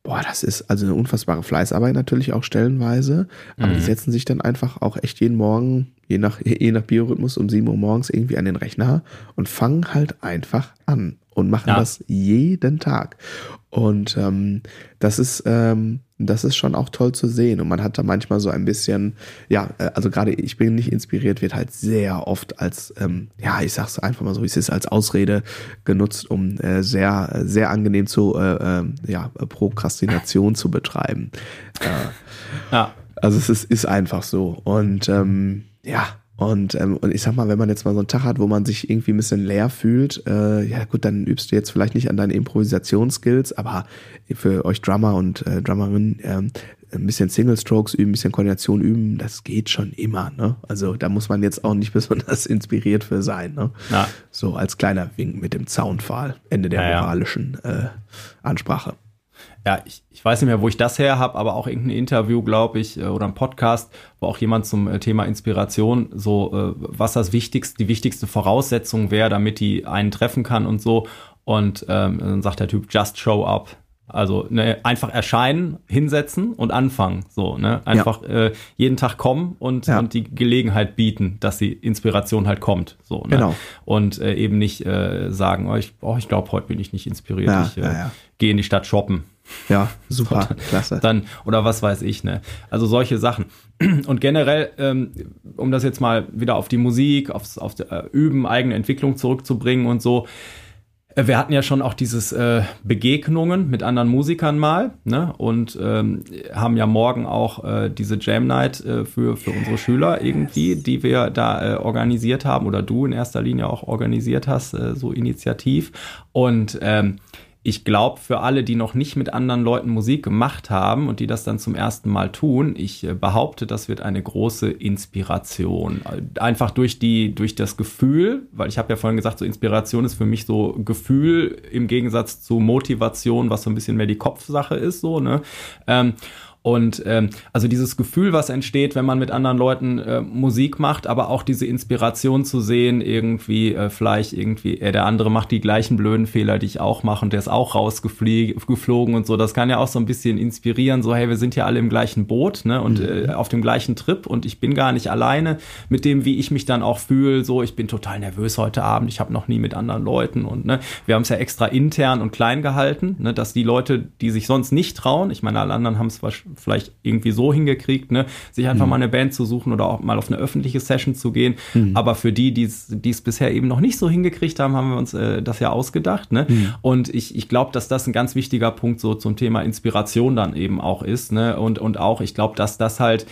Boah, das ist also eine unfassbare Fleißarbeit natürlich auch stellenweise, aber mhm. die setzen sich dann einfach auch echt jeden Morgen je nach, (laughs) je nach Biorhythmus um 7 Uhr morgens irgendwie an den Rechner und fangen halt einfach an und machen ja. das jeden Tag. Und ähm, das ist ähm, das ist schon auch toll zu sehen. Und man hat da manchmal so ein bisschen, ja, äh, also gerade ich bin nicht inspiriert, wird halt sehr oft als, ähm, ja, ich sag's einfach mal so, wie es ist, als Ausrede genutzt, um äh, sehr, sehr angenehm zu, äh, äh, ja, Prokrastination zu betreiben. Äh, ja. Also es ist, ist einfach so. Und ähm, ja, und, ähm, und ich sag mal, wenn man jetzt mal so einen Tag hat, wo man sich irgendwie ein bisschen leer fühlt, äh, ja gut, dann übst du jetzt vielleicht nicht an deinen Improvisationsskills, aber für euch Drummer und äh, Drummerinnen ähm, ein bisschen Single Strokes üben, ein bisschen Koordination üben, das geht schon immer. Ne? Also da muss man jetzt auch nicht (laughs) besonders inspiriert für sein. Ne? Ja. So als kleiner Wink mit dem Zaunpfahl, Ende der ja, moralischen äh, Ansprache ja, ich, ich weiß nicht mehr, wo ich das her habe, aber auch irgendein Interview, glaube ich, äh, oder ein Podcast, wo auch jemand zum äh, Thema Inspiration so, äh, was das wichtigste, die wichtigste Voraussetzung wäre, damit die einen treffen kann und so. Und ähm, dann sagt der Typ, just show up. Also ne, einfach erscheinen, hinsetzen und anfangen. So, ne? Einfach ja. äh, jeden Tag kommen und, ja. und die Gelegenheit bieten, dass die Inspiration halt kommt. So, ne? Genau. Und äh, eben nicht äh, sagen, oh, ich, oh, ich glaube, heute bin ich nicht inspiriert. Ja, ich äh, gehe in die Stadt shoppen. Ja, super, klasse. Dann, oder was weiß ich, ne? Also solche Sachen. (clears throat) Und generell, ähm, um das jetzt mal wieder auf die Musik, aufs, auf äh, Üben, eigene Entwicklung zurückzubringen und so. Äh, wir hatten ja schon auch dieses äh, Begegnungen mit anderen Musikern mal, ne? Und ähm, haben ja morgen auch äh, diese Jam Night äh, für, für unsere Schüler irgendwie, die wir da äh, organisiert haben oder du in erster Linie auch organisiert hast, äh, so initiativ. Und ähm, ich glaube, für alle, die noch nicht mit anderen Leuten Musik gemacht haben und die das dann zum ersten Mal tun, ich äh, behaupte, das wird eine große Inspiration. Einfach durch die, durch das Gefühl, weil ich habe ja vorhin gesagt, so Inspiration ist für mich so Gefühl im Gegensatz zu Motivation, was so ein bisschen mehr die Kopfsache ist, so, ne? Und ähm, also dieses Gefühl, was entsteht, wenn man mit anderen Leuten äh, Musik macht, aber auch diese Inspiration zu sehen, irgendwie äh, vielleicht irgendwie, äh, der andere macht die gleichen blöden Fehler, die ich auch mache und der ist auch rausgeflogen und so. Das kann ja auch so ein bisschen inspirieren, so hey, wir sind ja alle im gleichen Boot ne, und mhm. äh, auf dem gleichen Trip und ich bin gar nicht alleine mit dem, wie ich mich dann auch fühle. So, ich bin total nervös heute Abend, ich habe noch nie mit anderen Leuten und ne, wir haben es ja extra intern und klein gehalten, ne, dass die Leute, die sich sonst nicht trauen, ich meine, alle anderen haben es wahrscheinlich vielleicht irgendwie so hingekriegt, ne, sich einfach mhm. mal eine Band zu suchen oder auch mal auf eine öffentliche Session zu gehen. Mhm. Aber für die, die es bisher eben noch nicht so hingekriegt haben, haben wir uns äh, das ja ausgedacht. Ne? Mhm. Und ich, ich glaube, dass das ein ganz wichtiger Punkt so zum Thema Inspiration dann eben auch ist. Ne? Und, und auch, ich glaube, dass das halt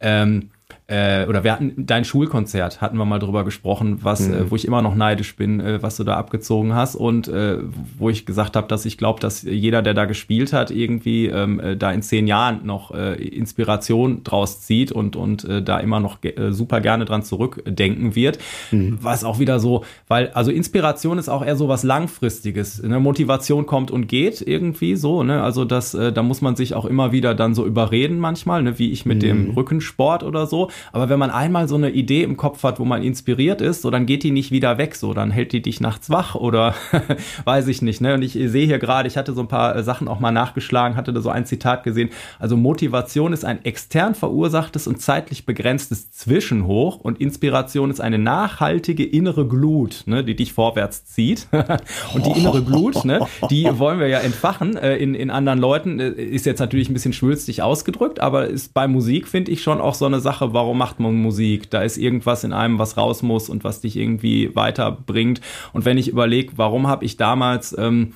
ähm, äh, oder wir hatten dein Schulkonzert, hatten wir mal drüber gesprochen, was, mhm. äh, wo ich immer noch neidisch bin, äh, was du da abgezogen hast und äh, wo ich gesagt habe, dass ich glaube, dass jeder, der da gespielt hat, irgendwie ähm, äh, da in zehn Jahren noch äh, Inspiration draus zieht und, und äh, da immer noch äh, super gerne dran zurückdenken wird. Mhm. Was auch wieder so, weil, also Inspiration ist auch eher so was Langfristiges. Ne? Motivation kommt und geht irgendwie so, ne? Also das, äh, da muss man sich auch immer wieder dann so überreden manchmal, ne? wie ich mit mhm. dem Rückensport oder so. Aber wenn man einmal so eine Idee im Kopf hat, wo man inspiriert ist, so dann geht die nicht wieder weg, so dann hält die dich nachts wach oder (laughs) weiß ich nicht. Ne? Und ich sehe hier gerade, ich hatte so ein paar äh, Sachen auch mal nachgeschlagen, hatte da so ein Zitat gesehen. Also Motivation ist ein extern verursachtes und zeitlich begrenztes Zwischenhoch und Inspiration ist eine nachhaltige innere Glut, ne, die dich vorwärts zieht. (laughs) und die innere Glut, ne, die wollen wir ja entfachen äh, in, in anderen Leuten. Äh, ist jetzt natürlich ein bisschen schwülstig ausgedrückt, aber ist bei Musik, finde ich, schon auch so eine Sache, warum warum macht man Musik? Da ist irgendwas in einem, was raus muss und was dich irgendwie weiterbringt. Und wenn ich überlege, warum habe ich damals ähm,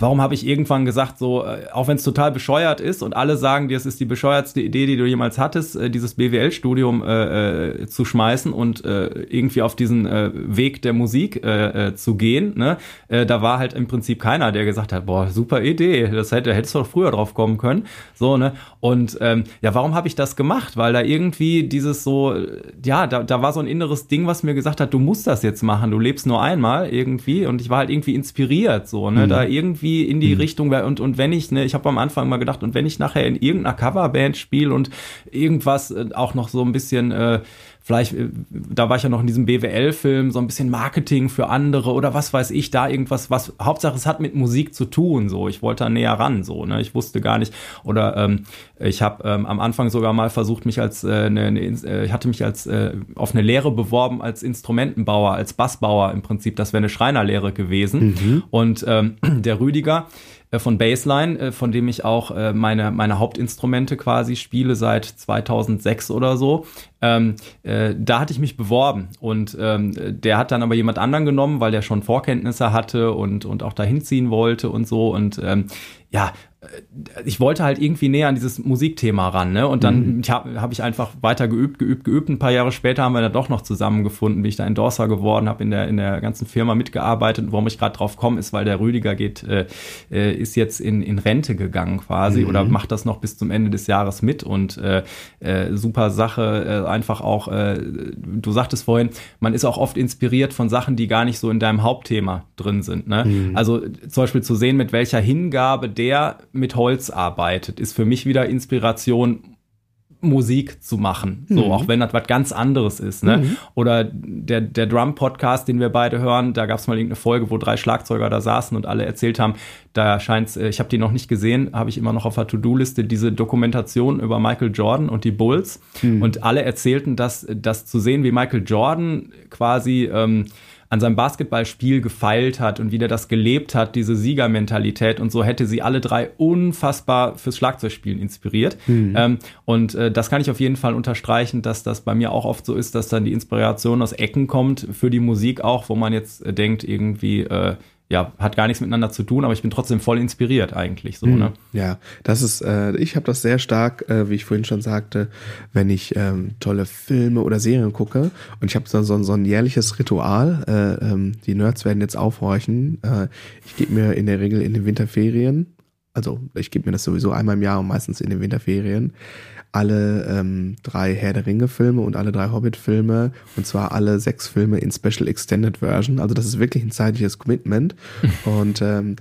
warum habe ich irgendwann gesagt, so, äh, auch wenn es total bescheuert ist und alle sagen dir, es ist die bescheuertste Idee, die du jemals hattest, äh, dieses BWL-Studium äh, äh, zu schmeißen und äh, irgendwie auf diesen äh, Weg der Musik äh, zu gehen, ne? Äh, da war halt im Prinzip keiner, der gesagt hat, boah, super Idee, das hätte, hättest du doch früher drauf kommen können. So, ne? Und ähm, ja, warum habe ich das gemacht? Weil da irgendwie dieses so, ja, da, da war so ein inneres Ding, was mir gesagt hat, du musst das jetzt machen, du lebst nur einmal irgendwie und ich war halt irgendwie inspiriert, so, ne? Mhm. Da irgendwie irgendwie in die mhm. Richtung und und wenn ich ne ich habe am Anfang mal gedacht und wenn ich nachher in irgendeiner Coverband spiele und irgendwas äh, auch noch so ein bisschen äh, vielleicht, äh, da war ich ja noch in diesem BWL-Film, so ein bisschen Marketing für andere oder was weiß ich, da irgendwas, was, Hauptsache es hat mit Musik zu tun, so. Ich wollte da näher ran, so, ne. Ich wusste gar nicht, oder ähm, ich habe ähm, am Anfang sogar mal versucht, mich als, äh, ne, ne, äh, ich hatte mich als äh, auf eine Lehre beworben als Instrumentenbauer, als Bassbauer im Prinzip, das wäre eine Schreinerlehre gewesen. Mhm. Und ähm, (clears throat) der Rüdiger, von Baseline, äh, von dem ich auch äh, meine, meine Hauptinstrumente quasi spiele seit 2006 oder so. Ähm, äh, da hatte ich mich beworben und ähm, der hat dann aber jemand anderen genommen, weil der schon Vorkenntnisse hatte und, und auch dahin ziehen wollte und so und ähm, ja, ich wollte halt irgendwie näher an dieses Musikthema ran, ne? Und dann mhm. habe hab ich einfach weiter geübt, geübt, geübt. Ein paar Jahre später haben wir dann doch noch zusammengefunden, wie ich da Endorser geworden habe, in der, in der ganzen Firma mitgearbeitet. Und warum ich gerade drauf komme, ist, weil der Rüdiger geht, äh, äh, ist jetzt in, in Rente gegangen quasi mhm. oder macht das noch bis zum Ende des Jahres mit und äh, äh, super Sache, äh, einfach auch, äh, du sagtest vorhin, man ist auch oft inspiriert von Sachen, die gar nicht so in deinem Hauptthema drin sind. Ne? Mhm. Also zum Beispiel zu sehen, mit welcher Hingabe der mit Holz arbeitet, ist für mich wieder Inspiration, Musik zu machen. So, mhm. auch wenn das was ganz anderes ist. Ne? Mhm. Oder der, der Drum-Podcast, den wir beide hören, da gab es mal irgendeine Folge, wo drei Schlagzeuger da saßen und alle erzählt haben, da scheint äh, ich habe die noch nicht gesehen, habe ich immer noch auf der To-Do-Liste, diese Dokumentation über Michael Jordan und die Bulls. Mhm. Und alle erzählten, dass das zu sehen, wie Michael Jordan quasi ähm, an seinem Basketballspiel gefeilt hat und wie der das gelebt hat, diese Siegermentalität und so hätte sie alle drei unfassbar fürs Schlagzeugspielen inspiriert. Mhm. Ähm, und äh, das kann ich auf jeden Fall unterstreichen, dass das bei mir auch oft so ist, dass dann die Inspiration aus Ecken kommt für die Musik auch, wo man jetzt äh, denkt, irgendwie, äh, ja, hat gar nichts miteinander zu tun, aber ich bin trotzdem voll inspiriert eigentlich so, hm, ne? Ja, das ist, äh, ich habe das sehr stark, äh, wie ich vorhin schon sagte, wenn ich ähm, tolle Filme oder Serien gucke und ich habe so, so, so ein jährliches Ritual, äh, ähm, die Nerds werden jetzt aufhorchen, äh, ich gebe mir in der Regel in den Winterferien, also ich gebe mir das sowieso einmal im Jahr und meistens in den Winterferien, alle ähm, drei Herr der Ringe-Filme und alle drei Hobbit-Filme und zwar alle sechs Filme in Special Extended Version. Also das ist wirklich ein zeitliches Commitment. (laughs) und ähm,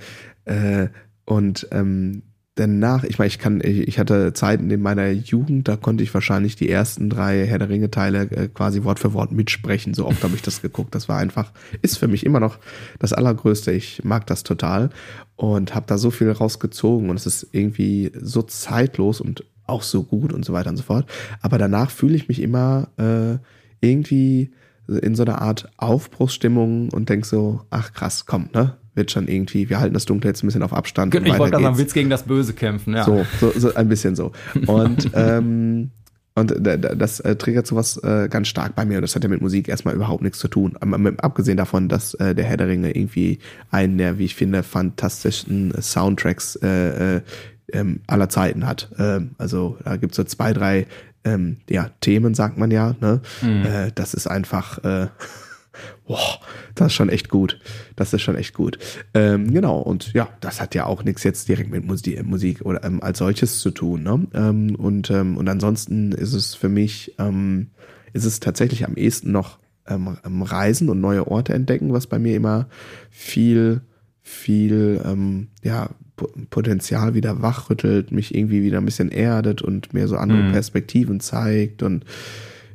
äh, und ähm, danach, ich meine, ich kann, ich, ich hatte Zeiten in meiner Jugend, da konnte ich wahrscheinlich die ersten drei Herr der Ringe-Teile äh, quasi Wort für Wort mitsprechen. So oft habe ich das geguckt. Das war einfach, ist für mich immer noch das Allergrößte. Ich mag das total und habe da so viel rausgezogen und es ist irgendwie so zeitlos und auch so gut und so weiter und so fort. Aber danach fühle ich mich immer äh, irgendwie in so einer Art Aufbruchsstimmung und denk so, ach krass, komm, ne? wird schon irgendwie, wir halten das Dunkle jetzt ein bisschen auf Abstand. Ich wollte gerade sagen, willst gegen das Böse kämpfen, ja. So, so, so ein bisschen so. Und (laughs) ähm, und das äh, triggert sowas äh, ganz stark bei mir. Und das hat ja mit Musik erstmal überhaupt nichts zu tun. Abgesehen davon, dass äh, der Herr der Ringe irgendwie einen der, wie ich finde, fantastischen Soundtracks äh, ähm, aller Zeiten hat. Ähm, also da gibt's so zwei, drei ähm, ja, Themen, sagt man ja. Ne? Mhm. Äh, das ist einfach. Äh, (laughs) Boah, das ist schon echt gut. Das ist schon echt gut. Ähm, genau, und ja, das hat ja auch nichts jetzt direkt mit Musik, Musik oder ähm, als solches zu tun. Ne? Ähm, und, ähm, und ansonsten ist es für mich, ähm, ist es tatsächlich am ehesten noch ähm, Reisen und neue Orte entdecken, was bei mir immer viel, viel, ähm, ja, Potenzial wieder wachrüttelt, mich irgendwie wieder ein bisschen erdet und mir so andere mhm. Perspektiven zeigt und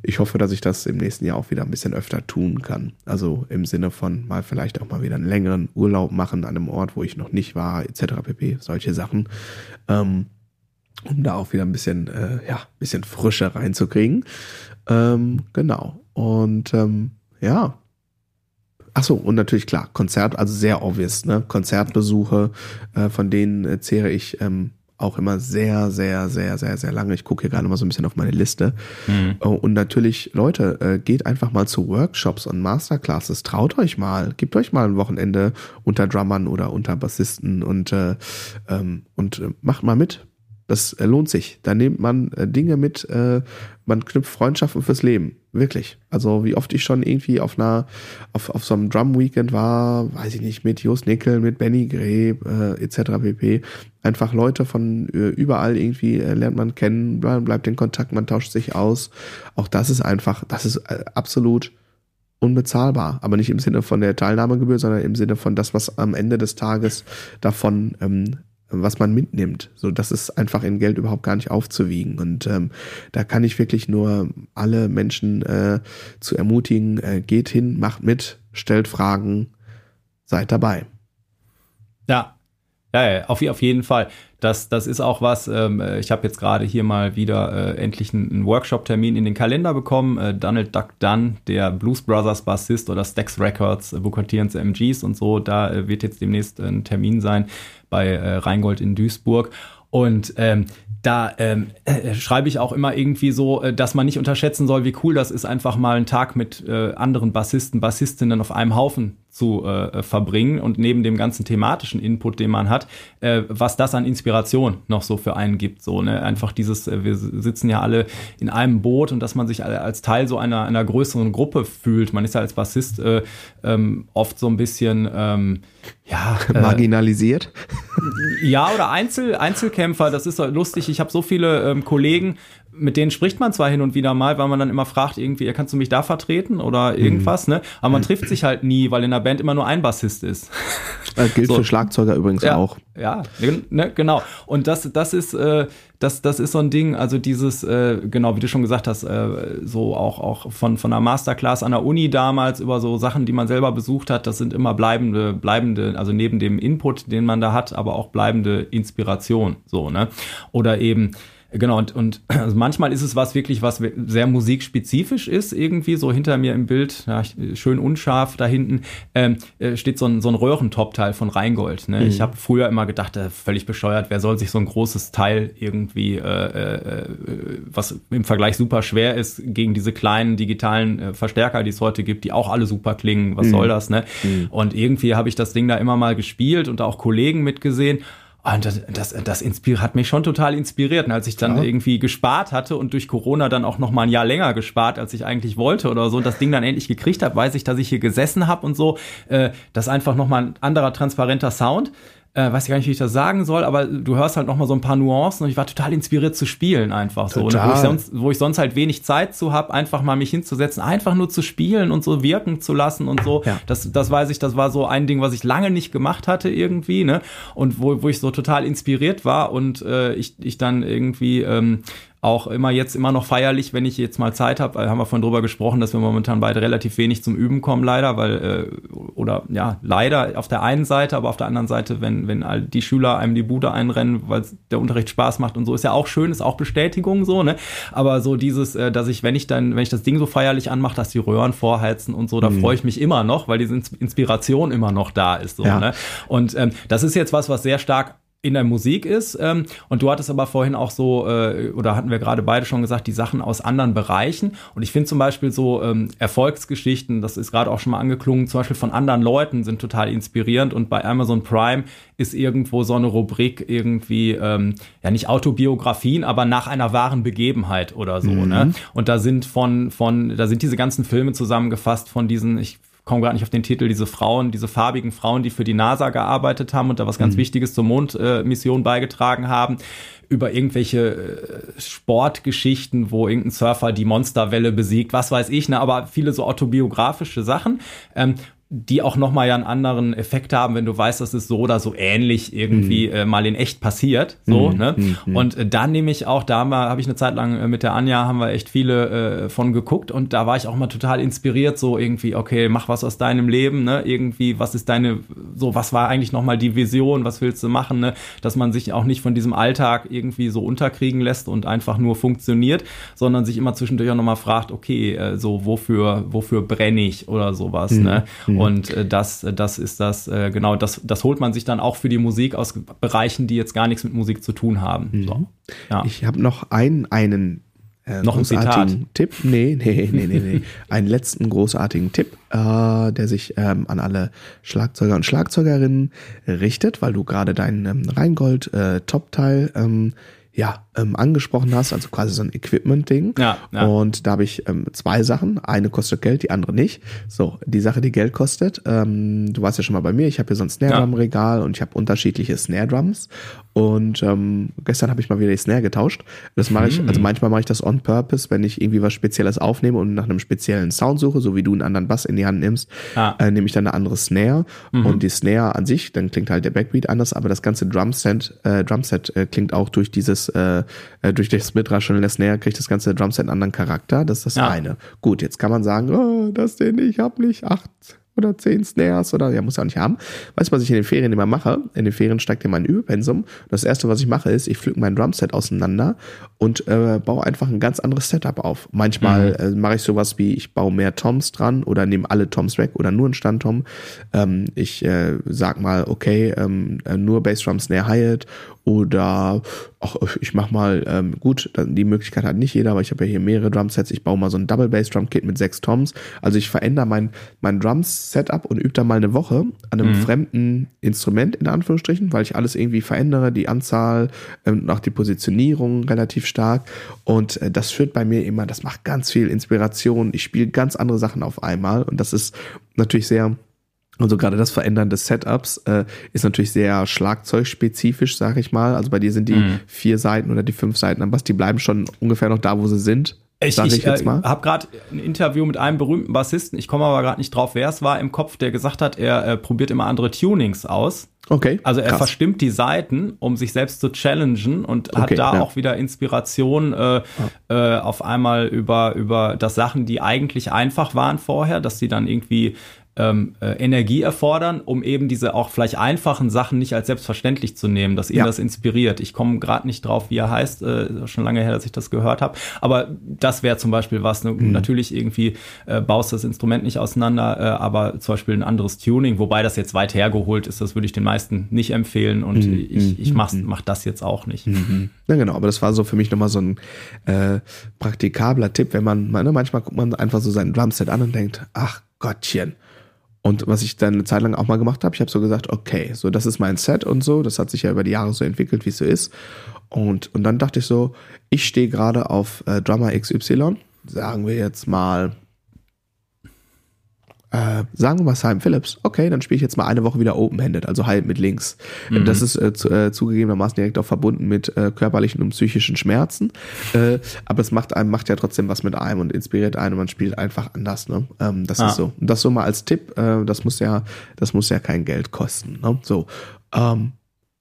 ich hoffe, dass ich das im nächsten Jahr auch wieder ein bisschen öfter tun kann. Also im Sinne von mal vielleicht auch mal wieder einen längeren Urlaub machen an einem Ort, wo ich noch nicht war, etc. pp. Solche Sachen. Ähm, um da auch wieder ein bisschen, äh, ja, bisschen Frische reinzukriegen. Ähm, genau. Und ähm, ja. Ach so, und natürlich klar, Konzert, also sehr obvious, ne? Konzertbesuche, äh, von denen äh, zehre ich ähm, auch immer sehr, sehr, sehr, sehr, sehr lange. Ich gucke hier gerade mal so ein bisschen auf meine Liste. Mhm. Oh, und natürlich, Leute, äh, geht einfach mal zu Workshops und Masterclasses. Traut euch mal. Gebt euch mal ein Wochenende unter Drummern oder unter Bassisten und, äh, ähm, und äh, macht mal mit. Das äh, lohnt sich. Da nimmt man äh, Dinge mit, äh, man knüpft Freundschaften fürs Leben. Wirklich. Also wie oft ich schon irgendwie auf einer, auf, auf so einem Drum-Weekend war, weiß ich nicht, mit Jos Nickel, mit Benny Greb, äh, etc. pp. Einfach Leute von überall irgendwie lernt man kennen, bleibt in Kontakt, man tauscht sich aus. Auch das ist einfach, das ist absolut unbezahlbar. Aber nicht im Sinne von der Teilnahmegebühr, sondern im Sinne von das, was am Ende des Tages davon ähm, was man mitnimmt. So, das ist einfach in Geld überhaupt gar nicht aufzuwiegen. Und ähm, da kann ich wirklich nur alle Menschen äh, zu ermutigen, äh, geht hin, macht mit, stellt Fragen, seid dabei. Ja, ja, ja auf, auf jeden Fall. Das, das ist auch was, ähm, ich habe jetzt gerade hier mal wieder äh, endlich einen, Workshop-Termin in den Kalender bekommen. Äh, Donald Duck Dunn, der Blues Brothers Bassist oder Stax Records, äh, vokatierende MGs und so, da äh, wird jetzt demnächst ein Termin sein bei äh, Rheingold in Duisburg. Und ähm, da ähm, äh, schreibe ich auch immer irgendwie so, äh, dass man nicht unterschätzen soll, wie cool das ist, einfach mal einen Tag mit äh, anderen Bassisten, Bassistinnen auf einem Haufen zu äh, verbringen und neben dem ganzen thematischen Input, den man hat, äh, was das an Inspiration noch so für einen gibt. So, ne? Einfach dieses, äh, wir sitzen ja alle in einem Boot und dass man sich als Teil so einer, einer größeren Gruppe fühlt. Man ist ja als Bassist äh, ähm, oft so ein bisschen ähm, ja, äh, marginalisiert. Ja, oder Einzel, Einzelkämpfer, das ist lustig. Ich habe so viele ähm, Kollegen, mit denen spricht man zwar hin und wieder mal, weil man dann immer fragt, irgendwie, kannst du mich da vertreten oder irgendwas, mhm. ne? Aber man trifft sich halt nie, weil in der Band immer nur ein Bassist ist. Das (laughs) gilt so. für Schlagzeuger übrigens ja, auch. Ja, ne, genau. Und das, das ist, äh, das, das ist so ein Ding, also dieses, äh, genau, wie du schon gesagt hast, äh, so auch, auch von, von einer Masterclass an der Uni damals über so Sachen, die man selber besucht hat, das sind immer bleibende, bleibende, also neben dem Input, den man da hat, aber auch bleibende Inspiration, so, ne? Oder eben, Genau, und, und (clears throat) also manchmal ist es was wirklich, was sehr musikspezifisch ist, irgendwie so hinter mir im Bild, ja, schön unscharf da hinten, ähm, äh, steht so ein, so ein Röhrentop-Teil von Rheingold. Ne? Mhm. Ich habe früher immer gedacht, äh, völlig bescheuert, wer soll sich so ein großes Teil irgendwie, äh, äh, was im Vergleich super schwer ist, gegen diese kleinen digitalen äh, Verstärker, die es heute gibt, die auch alle super klingen, was mhm. soll das, ne? Mhm. Und irgendwie habe ich das Ding da immer mal gespielt und auch Kollegen mitgesehen. Und das, das, das inspiriert, hat mich schon total inspiriert. Und als ich dann ja. irgendwie gespart hatte und durch Corona dann auch noch mal ein Jahr länger gespart, als ich eigentlich wollte oder so, und das Ding dann endlich gekriegt habe, weiß ich, dass ich hier gesessen habe und so. Äh, das ist einfach noch mal ein anderer transparenter Sound äh, weiß ich gar nicht, wie ich das sagen soll, aber du hörst halt noch mal so ein paar Nuancen und ich war total inspiriert zu spielen einfach so. Ne? Wo, ich sonst, wo ich sonst halt wenig Zeit zu habe, einfach mal mich hinzusetzen, einfach nur zu spielen und so wirken zu lassen und so. Ja. Das, das weiß ich, das war so ein Ding, was ich lange nicht gemacht hatte irgendwie, ne? Und wo, wo ich so total inspiriert war und äh, ich, ich dann irgendwie ähm, auch immer jetzt immer noch feierlich, wenn ich jetzt mal Zeit habe. Haben wir von drüber gesprochen, dass wir momentan beide relativ wenig zum Üben kommen, leider, weil äh, oder ja leider auf der einen Seite, aber auf der anderen Seite, wenn wenn all die Schüler einem die Bude einrennen, weil der Unterricht Spaß macht und so, ist ja auch schön, ist auch Bestätigung so, ne? Aber so dieses, äh, dass ich, wenn ich dann, wenn ich das Ding so feierlich anmache, dass die Röhren vorheizen und so, da mhm. freue ich mich immer noch, weil diese Inspiration immer noch da ist, so, ja. ne? Und ähm, das ist jetzt was, was sehr stark in der Musik ist. Ähm, und du hattest aber vorhin auch so, äh, oder hatten wir gerade beide schon gesagt, die Sachen aus anderen Bereichen. Und ich finde zum Beispiel so ähm, Erfolgsgeschichten, das ist gerade auch schon mal angeklungen, zum Beispiel von anderen Leuten sind total inspirierend. Und bei Amazon Prime ist irgendwo so eine Rubrik irgendwie, ähm, ja nicht Autobiografien, aber nach einer wahren Begebenheit oder so. Ne? Mhm. Ne? Und da sind von, von, da sind diese ganzen Filme zusammengefasst von diesen, ich komme gerade nicht auf den Titel, diese Frauen, diese farbigen Frauen, die für die NASA gearbeitet haben und da was ganz mhm. Wichtiges zur Mondmission äh, beigetragen haben, über irgendwelche äh, Sportgeschichten, wo irgendein Surfer die Monsterwelle besiegt, was weiß ich, ne, aber viele so autobiografische Sachen. Ähm, die auch nochmal ja einen anderen Effekt haben, wenn du weißt, dass es so oder so ähnlich irgendwie mhm. äh, mal in echt passiert. So, mhm. ne? Mhm. Und äh, dann nehme ich auch, da habe ich eine Zeit lang äh, mit der Anja, haben wir echt viele äh, von geguckt und da war ich auch mal total inspiriert, so irgendwie, okay, mach was aus deinem Leben, ne? Irgendwie, was ist deine, so, was war eigentlich nochmal die Vision, was willst du machen, ne? Dass man sich auch nicht von diesem Alltag irgendwie so unterkriegen lässt und einfach nur funktioniert, sondern sich immer zwischendurch auch nochmal fragt, okay, äh, so, wofür, wofür brenne ich oder sowas, mhm. ne? Mhm. Und äh, das, das ist das, äh, genau, das, das holt man sich dann auch für die Musik aus Bereichen, die jetzt gar nichts mit Musik zu tun haben. Mhm. So. Ja. Ich habe noch einen, einen äh, noch ein Zitat. Tipp. Nee, nee, nee, nee, nee. (laughs) einen letzten großartigen Tipp, äh, der sich ähm, an alle Schlagzeuger und Schlagzeugerinnen richtet, weil du gerade deinen ähm, Rheingold äh, Top-Teil ähm, ja, ähm, angesprochen hast, also quasi so ein Equipment-Ding. Ja, ja. Und da habe ich ähm, zwei Sachen. Eine kostet Geld, die andere nicht. So, die Sache, die Geld kostet, ähm, du warst ja schon mal bei mir, ich habe hier so ein Snare Drum Regal und ich habe unterschiedliche Snare Drums. Und ähm, gestern habe ich mal wieder die Snare getauscht. Das mache ich, also hm. manchmal mache ich das on purpose, wenn ich irgendwie was Spezielles aufnehme und nach einem speziellen Sound suche, so wie du einen anderen Bass in die Hand nimmst, ah. äh, nehme ich dann eine andere Snare. Mhm. Und die Snare an sich, dann klingt halt der Backbeat anders, aber das ganze Drumset, äh, Drumset äh, klingt auch durch dieses äh, äh, durch das Mitrascheln der Snare kriegt das ganze Drumset einen anderen Charakter. Das ist das ja. eine. Gut, jetzt kann man sagen, oh, das den ich habe nicht acht oder zehn Snares oder ja, muss ja auch nicht haben. Weißt du, was ich in den Ferien immer mache? In den Ferien steigt ja mein Übepensum. Das erste, was ich mache, ist, ich pflück mein Drumset auseinander und äh, baue einfach ein ganz anderes Setup auf. Manchmal mhm. äh, mache ich sowas wie, ich baue mehr Toms dran oder nehme alle Toms weg oder nur einen Standtom. Ähm, ich äh, sag mal, okay, ähm, äh, nur Bassdrum Snare Hi-Hat oder ach, ich mach mal, ähm, gut, die Möglichkeit hat nicht jeder, aber ich habe ja hier mehrere Drumsets. Ich baue mal so ein Double Bass Drum Kit mit sechs Toms. Also ich verändere mein, mein Drums Setup und übe da mal eine Woche an einem mhm. fremden Instrument, in Anführungsstrichen, weil ich alles irgendwie verändere, die Anzahl und ähm, auch die Positionierung relativ stark. Und äh, das führt bei mir immer, das macht ganz viel Inspiration. Ich spiele ganz andere Sachen auf einmal und das ist natürlich sehr also gerade das Verändern des Setups äh, ist natürlich sehr schlagzeugspezifisch, sag ich mal. Also bei dir sind die mhm. vier Seiten oder die fünf Seiten am Bass, die bleiben schon ungefähr noch da, wo sie sind. Ich, ich, ich äh, habe gerade ein Interview mit einem berühmten Bassisten, ich komme aber gerade nicht drauf, wer es war im Kopf, der gesagt hat, er äh, probiert immer andere Tunings aus. Okay. Also er krass. verstimmt die Seiten, um sich selbst zu challengen und okay, hat da ja. auch wieder Inspiration äh, ja. äh, auf einmal über, über das Sachen, die eigentlich einfach waren vorher, dass sie dann irgendwie ähm, äh, Energie erfordern, um eben diese auch vielleicht einfachen Sachen nicht als selbstverständlich zu nehmen, dass ihn ja. das inspiriert. Ich komme gerade nicht drauf, wie er heißt, äh, schon lange her, dass ich das gehört habe. Aber das wäre zum Beispiel was. Ne? Mhm. Natürlich irgendwie äh, baust das Instrument nicht auseinander, äh, aber zum Beispiel ein anderes Tuning, wobei das jetzt weit hergeholt ist, das würde ich den meisten nicht empfehlen und mhm. ich, ich mach, mhm. mach das jetzt auch nicht. Mhm. Ja, genau, aber das war so für mich nochmal so ein äh, praktikabler Tipp, wenn man, ne, manchmal guckt man einfach so sein Drumset an und denkt, ach Gottchen, und was ich dann eine Zeit lang auch mal gemacht habe, ich habe so gesagt, okay, so das ist mein Set und so, das hat sich ja über die Jahre so entwickelt, wie es so ist. Und, und dann dachte ich so, ich stehe gerade auf äh, Drummer XY, sagen wir jetzt mal äh, sagen wir mal Simon Phillips, okay, dann spiele ich jetzt mal eine Woche wieder open-handed, also halb mit links. Mhm. Das ist äh, zu, äh, zugegebenermaßen direkt auch verbunden mit äh, körperlichen und psychischen Schmerzen, äh, aber es macht einem, macht ja trotzdem was mit einem und inspiriert einen und man spielt einfach anders, ne? Ähm, das ah. ist so. Und das so mal als Tipp, äh, das muss ja, das muss ja kein Geld kosten, ne? So. Ähm,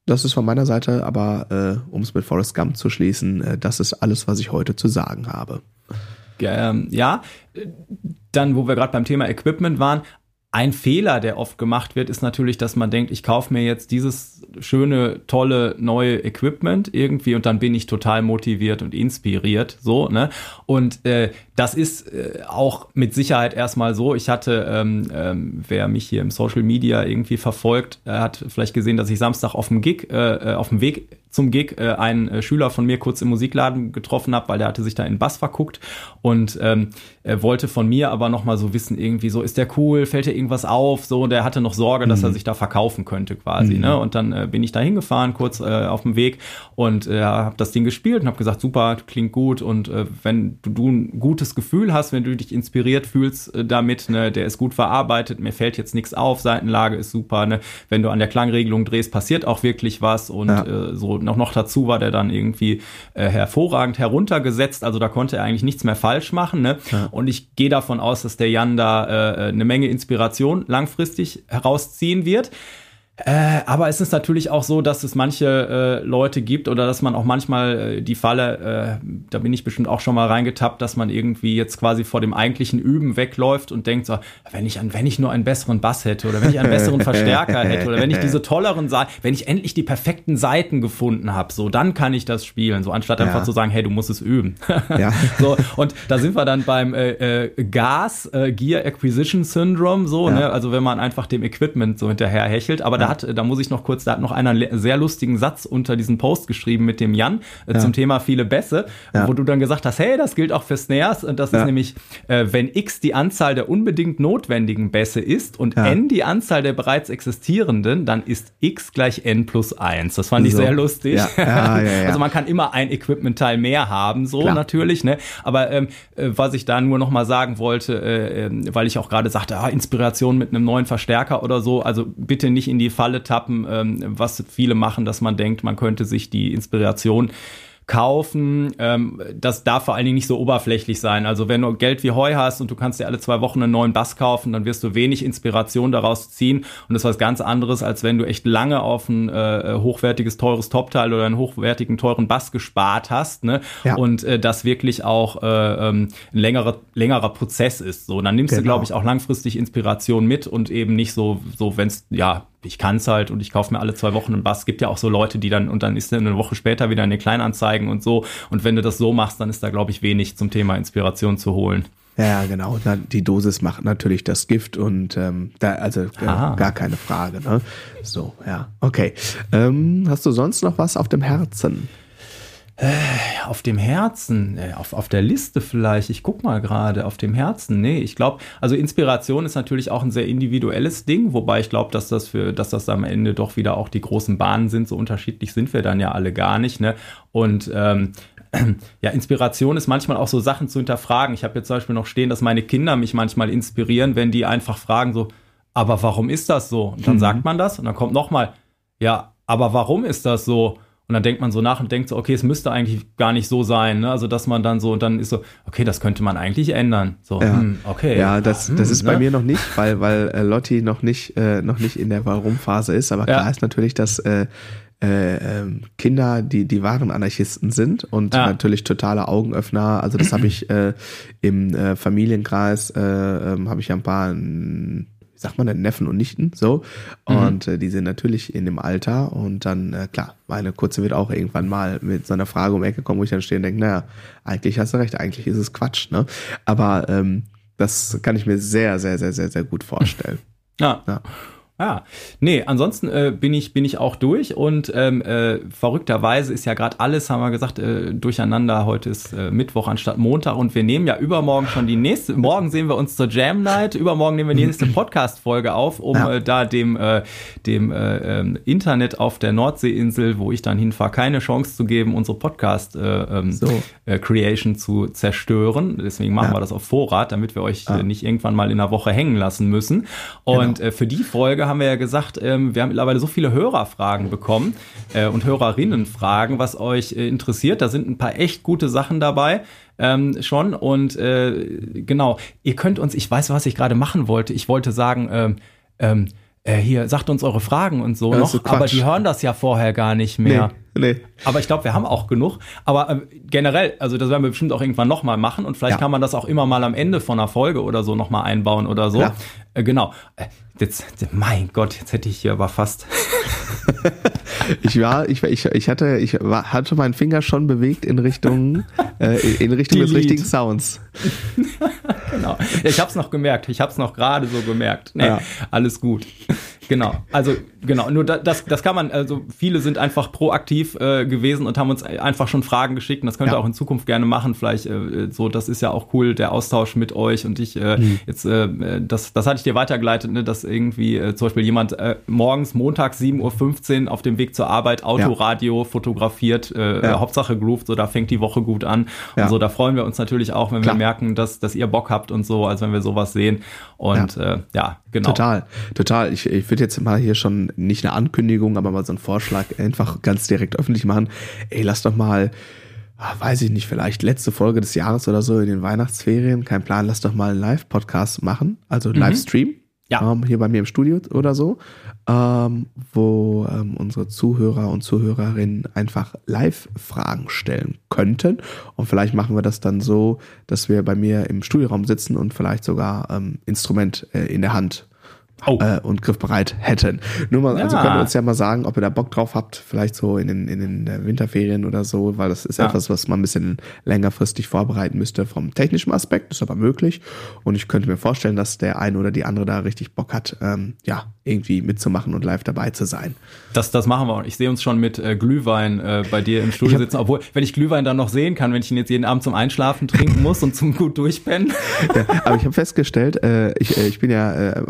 das ist von meiner Seite, aber äh, um es mit Forrest Gump zu schließen, äh, das ist alles, was ich heute zu sagen habe. Ähm, ja, dann, wo wir gerade beim Thema Equipment waren, ein Fehler, der oft gemacht wird, ist natürlich, dass man denkt, ich kaufe mir jetzt dieses schöne, tolle neue Equipment irgendwie und dann bin ich total motiviert und inspiriert, so, ne? Und äh, das ist äh, auch mit Sicherheit erstmal so. Ich hatte, ähm, ähm, wer mich hier im Social Media irgendwie verfolgt, äh, hat vielleicht gesehen, dass ich Samstag auf dem Gig, äh, äh auf dem Weg zum Gig äh, einen äh, Schüler von mir kurz im Musikladen getroffen habe, weil der hatte sich da in Bass verguckt und ähm, er wollte von mir aber noch mal so wissen irgendwie so ist der cool, fällt dir irgendwas auf, so der hatte noch Sorge, dass er mhm. sich da verkaufen könnte quasi, mhm. ne? Und dann äh, bin ich da hingefahren kurz äh, auf dem Weg und äh, habe das Ding gespielt und habe gesagt, super, klingt gut und äh, wenn du, du ein gutes Gutes hast, wenn du dich inspiriert fühlst äh, damit, ne, der ist gut verarbeitet, mir fällt jetzt nichts auf, Seitenlage ist super, ne? Wenn du an der Klangregelung drehst, passiert auch wirklich was und ja. äh, so noch, noch dazu war der dann irgendwie äh, hervorragend heruntergesetzt. Also da konnte er eigentlich nichts mehr falsch machen. Ne? Ja. Und ich gehe davon aus, dass der Jan da äh, eine Menge Inspiration langfristig herausziehen wird. Äh, aber es ist natürlich auch so, dass es manche äh, Leute gibt oder dass man auch manchmal äh, die Falle, äh, da bin ich bestimmt auch schon mal reingetappt, dass man irgendwie jetzt quasi vor dem eigentlichen Üben wegläuft und denkt so, wenn ich, wenn ich nur einen besseren Bass hätte oder wenn ich einen besseren (laughs) Verstärker hätte oder wenn ich diese tolleren Seiten, wenn ich endlich die perfekten Seiten gefunden habe, so dann kann ich das spielen, so anstatt ja. einfach zu sagen, hey, du musst es üben. (laughs) ja. so und da sind wir dann beim äh, äh, Gas äh, Gear Acquisition Syndrome, so, ja. ne? also wenn man einfach dem Equipment so hinterher hechelt, aber da hat, da muss ich noch kurz, da hat noch einer einen sehr lustigen Satz unter diesen Post geschrieben mit dem Jan äh, ja. zum Thema viele Bässe, ja. wo du dann gesagt hast, hey, das gilt auch für Snares und das ja. ist nämlich, äh, wenn x die Anzahl der unbedingt notwendigen Bässe ist und n die Anzahl der bereits existierenden, dann ist x gleich n plus 1. Das fand ich so. sehr lustig. (laughs) Also man kann immer ein Equipment-Teil mehr haben, so Klar. natürlich, ne? Aber ähm, äh, was ich da nur noch mal sagen wollte, äh, ähm, weil ich auch gerade sagte, ah, Inspiration mit einem neuen Verstärker oder so, also bitte nicht in die Falle tappen, ähm, was viele machen, dass man denkt, man könnte sich die Inspiration kaufen. Ähm, das darf vor allen Dingen nicht so oberflächlich sein. Also wenn du Geld wie Heu hast und du kannst dir alle zwei Wochen einen neuen Bass kaufen, dann wirst du wenig Inspiration daraus ziehen. Und das ist was ganz anderes, als wenn du echt lange auf ein äh, hochwertiges, teures Topteil oder einen hochwertigen, teuren Bass gespart hast. Ne? Ja. Und äh, das wirklich auch äh, ähm, ein längerer, längerer Prozess ist. So, dann nimmst genau. du, glaube ich, auch langfristig Inspiration mit und eben nicht so, so wenn es, ja, ich kann es halt und ich kaufe mir alle zwei Wochen einen Bass. Es gibt ja auch so Leute, die dann, und dann ist eine Woche später wieder in den Kleinanzeigen und so. Und wenn du das so machst, dann ist da, glaube ich, wenig zum Thema Inspiration zu holen. Ja, genau. Die Dosis macht natürlich das Gift und ähm, da, also äh, gar keine Frage. Ne? So, ja. Okay. Ähm, hast du sonst noch was auf dem Herzen? Äh, auf dem Herzen, äh, auf, auf der Liste vielleicht, ich guck mal gerade, auf dem Herzen, nee, ich glaube, also Inspiration ist natürlich auch ein sehr individuelles Ding, wobei ich glaube, dass das für, dass das am Ende doch wieder auch die großen Bahnen sind, so unterschiedlich sind wir dann ja alle gar nicht, ne? Und ähm, (clears throat) ja, Inspiration ist manchmal auch so Sachen zu hinterfragen. Ich habe jetzt zum Beispiel noch stehen, dass meine Kinder mich manchmal inspirieren, wenn die einfach fragen so, aber warum ist das so? Und dann mhm. sagt man das und dann kommt nochmal, ja, aber warum ist das so? Und dann denkt man so nach und denkt so, okay, es müsste eigentlich gar nicht so sein. Ne? Also, dass man dann so, und dann ist so, okay, das könnte man eigentlich ändern. So, ja. hm, okay. Ja, das, das hm, ist bei ne? mir noch nicht, weil, weil äh, Lotti noch nicht, äh, noch nicht in der Warum-Phase ist. Aber klar ja. ist natürlich, dass äh, äh, ähm, Kinder, die die wahren Anarchisten sind und ja. natürlich totale Augenöffner. Also das habe ich äh, im äh, Familienkreis, äh, äh, habe ich ja ein paar sagt man denn, Neffen und Nichten, so. Mhm. Und äh, die sind natürlich in dem Alter und dann, äh, klar, meine Kurze wird auch irgendwann mal mit so einer Frage um die Ecke kommen, wo ich dann stehe und denke, naja, eigentlich hast du recht, eigentlich ist es Quatsch, ne? Aber ähm, das kann ich mir sehr, sehr, sehr, sehr, sehr gut vorstellen. Ja. ja. Ja, nee, ansonsten äh, bin ich bin ich auch durch und ähm, äh, verrückterweise ist ja gerade alles, haben wir gesagt, äh, durcheinander. Heute ist äh, Mittwoch anstatt Montag und wir nehmen ja übermorgen schon die nächste. Morgen sehen wir uns zur Jam Night. Übermorgen nehmen wir die nächste Podcast Folge auf, um ja. äh, da dem äh, dem äh, ähm, Internet auf der Nordseeinsel, wo ich dann hinfahre, keine Chance zu geben, unsere Podcast äh, ähm, so. zu zerstören. Deswegen machen ja. wir das auf Vorrat, damit wir euch nicht irgendwann mal in einer Woche hängen lassen müssen. Und genau. für die Folge haben wir ja gesagt, ähm, wir haben mittlerweile so viele Hörerfragen bekommen äh, und Hörerinnenfragen, was euch äh, interessiert. Da sind ein paar echt gute Sachen dabei. Ähm, schon und äh, genau, ihr könnt uns, ich weiß, was ich gerade machen wollte. Ich wollte sagen, ähm, ähm, äh, hier, sagt uns eure Fragen und so noch, aber die hören das ja vorher gar nicht mehr. Nee, nee. Aber ich glaube, wir haben auch genug. Aber äh, generell, also das werden wir bestimmt auch irgendwann nochmal machen und vielleicht ja. kann man das auch immer mal am Ende von einer Folge oder so nochmal einbauen oder so. Ja. Äh, genau. Äh, jetzt, mein Gott, jetzt hätte ich hier aber fast. (laughs) ich war, ich, ich, ich hatte, ich war, hatte meinen Finger schon bewegt in Richtung, äh, in Richtung des richtigen Sounds. (laughs) genau. Ich habe es noch gemerkt. Ich habe es noch gerade so gemerkt. Nee, ja. alles gut. Genau. Also genau. Nur das, das kann man. Also viele sind einfach proaktiv äh, gewesen und haben uns einfach schon Fragen geschickt. Und das könnt ihr ja. auch in Zukunft gerne machen. Vielleicht äh, so. Das ist ja auch cool der Austausch mit euch. Und ich äh, mhm. jetzt, äh, das, das hatte ich dir weitergeleitet, ne, dass irgendwie äh, zum Beispiel jemand äh, morgens Montag 7:15 Uhr auf dem Weg zur Arbeit Autoradio ja. fotografiert. Äh, ja. Hauptsache Grooved. So da fängt die Woche gut an. Und so da freuen wir uns natürlich auch, wenn Klar. wir merken, dass dass ihr Bock habt und so, als wenn wir sowas sehen. Und ja, äh, ja genau. Total, total. Ich, ich würde jetzt mal hier schon nicht eine Ankündigung, aber mal so einen Vorschlag einfach ganz direkt öffentlich machen. Ey, lass doch mal, ah, weiß ich nicht, vielleicht letzte Folge des Jahres oder so in den Weihnachtsferien, kein Plan, lass doch mal einen Live-Podcast machen, also einen mhm. Livestream. Ja. Ähm, hier bei mir im Studio oder so ähm, wo ähm, unsere Zuhörer und Zuhörerinnen einfach Live-Fragen stellen könnten. Und vielleicht machen wir das dann so, dass wir bei mir im Studioraum sitzen und vielleicht sogar ähm, Instrument äh, in der Hand oh. äh, und griffbereit hätten. Nur mal, also ja. also könnt ihr uns ja mal sagen, ob ihr da Bock drauf habt, vielleicht so in den, in den äh, Winterferien oder so, weil das ist ja. etwas, was man ein bisschen längerfristig vorbereiten müsste vom technischen Aspekt, ist aber möglich. Und ich könnte mir vorstellen, dass der eine oder die andere da richtig Bock hat, ähm, ja, irgendwie mitzumachen und live dabei zu sein. Das, das machen wir. Ich sehe uns schon mit äh, Glühwein äh, bei dir im Studio sitzen, obwohl, wenn ich Glühwein dann noch sehen kann, wenn ich ihn jetzt jeden Abend zum Einschlafen trinken muss und zum gut durchpennen. Ja, aber ich habe festgestellt, äh, ich, äh, ich bin ja äh,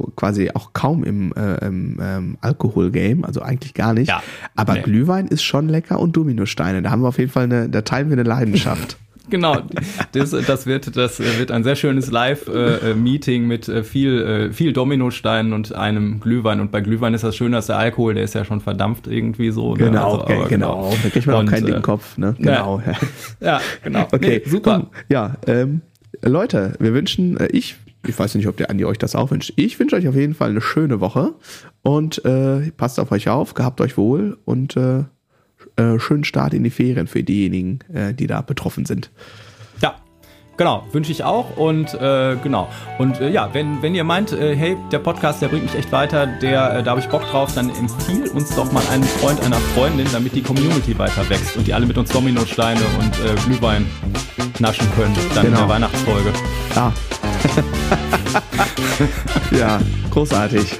so quasi auch kaum im, äh, im ähm, Alkohol-Game, also eigentlich gar nicht. Ja, aber nee. Glühwein ist schon lecker und Dominosteine. Da haben wir auf jeden Fall eine, da teilen wir eine Leidenschaft. (laughs) (laughs) Genau, das, das, wird, das wird ein sehr schönes Live-Meeting mit äh, viel, äh, viel Dominosteinen und einem Glühwein. Und bei Glühwein ist das schön, dass der Alkohol, der ist ja schon verdampft irgendwie so. Ne? Genau, also, okay, genau. genau. Da kriegt man und, auch keinen dicken äh, Kopf. Ne? Genau. Ja, ja genau. (laughs) Okay, nee, super. Ja, ähm, Leute, wir wünschen, ich ich weiß nicht, ob der Andi euch das auch wünscht. Ich wünsche euch auf jeden Fall eine schöne Woche und äh, passt auf euch auf, gehabt euch wohl und äh, äh, schönen Start in die Ferien für diejenigen, äh, die da betroffen sind. Ja, genau, wünsche ich auch. Und äh, genau. Und äh, ja, wenn, wenn ihr meint, hey, der Podcast, der bringt mich echt weiter, der, da habe ich Bock drauf, dann empfiehlt uns doch mal einen Freund einer Freundin, damit die Community weiter wächst und die alle mit uns Dominosteine und Glühwein naschen können. Dann genau. in der genau. Weihnachtsfolge. Ah. Ja, großartig.